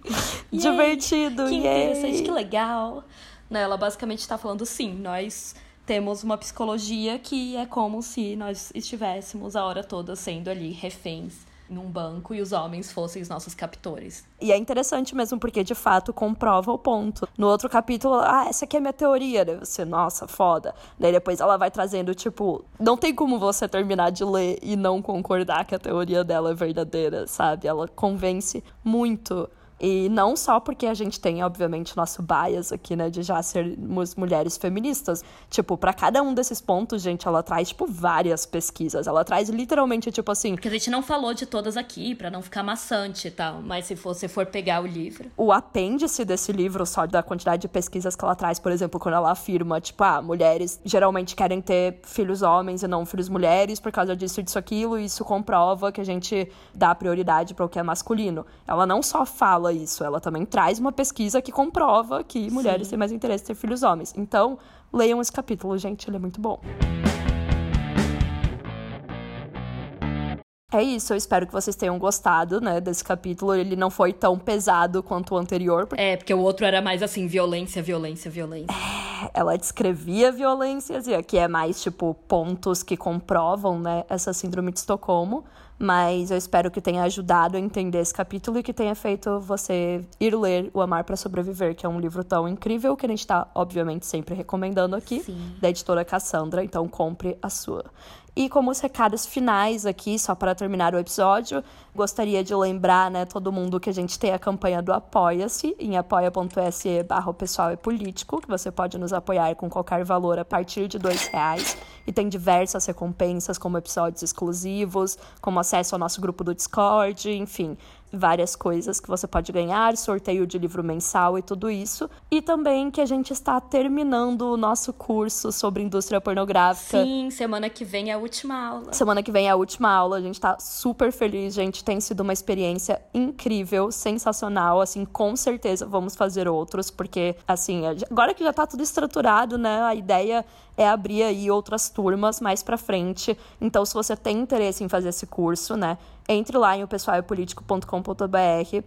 Divertido! Que yay. interessante, que legal! Né, ela basicamente está falando sim, nós temos uma psicologia que é como se nós estivéssemos a hora toda sendo ali reféns num banco e os homens fossem os nossos captores. E é interessante mesmo, porque de fato comprova o ponto. No outro capítulo, ah, essa aqui é minha teoria. Daí você, nossa, foda. Daí depois ela vai trazendo, tipo, não tem como você terminar de ler e não concordar que a teoria dela é verdadeira, sabe? Ela convence muito. E não só porque a gente tem, obviamente, nosso bias aqui, né, de já sermos mulheres feministas. Tipo, para cada um desses pontos, gente, ela traz, tipo, várias pesquisas. Ela traz literalmente, tipo assim. Porque a gente não falou de todas aqui, para não ficar maçante e tal. Mas se você for pegar o livro. O apêndice desse livro, só da quantidade de pesquisas que ela traz, por exemplo, quando ela afirma, tipo, ah, mulheres geralmente querem ter filhos homens e não filhos mulheres por causa disso, disso, aquilo, e isso comprova que a gente dá prioridade para o que é masculino. Ela não só fala isso, ela também traz uma pesquisa que comprova que mulheres Sim. têm mais interesse em ter filhos homens. Então, leiam esse capítulo, gente, ele é muito bom. É isso, eu espero que vocês tenham gostado, né, desse capítulo. Ele não foi tão pesado quanto o anterior, porque É, porque o outro era mais assim, violência, violência, violência. ela descrevia violências e aqui é mais tipo pontos que comprovam, né, essa síndrome de Estocolmo. Mas eu espero que tenha ajudado a entender esse capítulo e que tenha feito você ir ler O Amar para Sobreviver, que é um livro tão incrível que a gente tá, obviamente, sempre recomendando aqui, Sim. da editora Cassandra. Então compre a sua. E como os recados finais aqui, só para terminar o episódio, gostaria de lembrar, né, todo mundo que a gente tem a campanha do Apoia-se em apoia.se barra pessoal é político, que você pode nos apoiar com qualquer valor a partir de dois reais. E tem diversas recompensas, como episódios exclusivos, como acesso ao nosso grupo do Discord, enfim, várias coisas que você pode ganhar, sorteio de livro mensal e tudo isso. E também que a gente está terminando o nosso curso sobre indústria pornográfica. Sim, semana que vem é a última aula. Semana que vem é a última aula, a gente tá super feliz, gente. Tem sido uma experiência incrível, sensacional. Assim, com certeza vamos fazer outros, porque, assim, agora que já tá tudo estruturado, né? A ideia é abrir aí outras turmas mais pra frente. Então, se você tem interesse em fazer esse curso, né? Entre lá em opessoalpolitico.com.br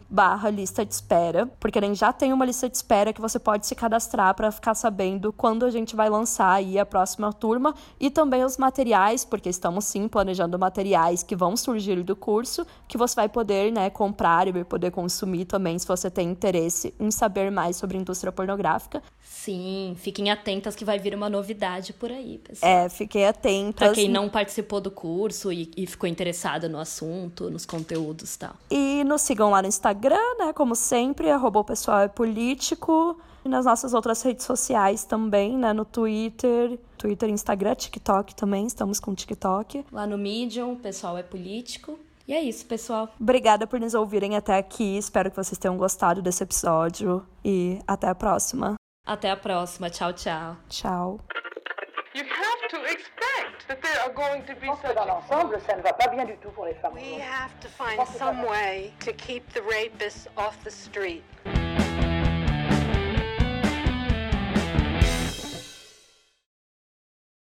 barra lista de espera, porque gente já tem uma lista de espera que você pode se cadastrar para ficar sabendo quando a gente vai lançar aí a próxima turma e também os materiais, porque estamos sim planejando materiais que vão surgir do curso, que você vai poder, né, comprar e poder consumir também se você tem interesse em saber mais sobre indústria pornográfica. Sim, fiquem atentas que vai vir uma novidade por aí, pessoal. É, fiquei atenta. Pra quem não participou do curso e, e ficou interessada no assunto, nos conteúdos e tal. E nos sigam lá no Instagram, né? Como sempre, arroba o pessoal é político. E nas nossas outras redes sociais também, né? No Twitter, Twitter, Instagram, TikTok também. Estamos com TikTok. Lá no Medium, o pessoal é político. E é isso, pessoal. Obrigada por nos ouvirem até aqui. Espero que vocês tenham gostado desse episódio. E até a próxima. Até a próxima. Tchau, tchau. Tchau. You have to expect that there are going to be Je pense que such dans l'ensemble, ça ne va pas bien du tout pour les femmes. We have to find some way to keep the rapists off the street.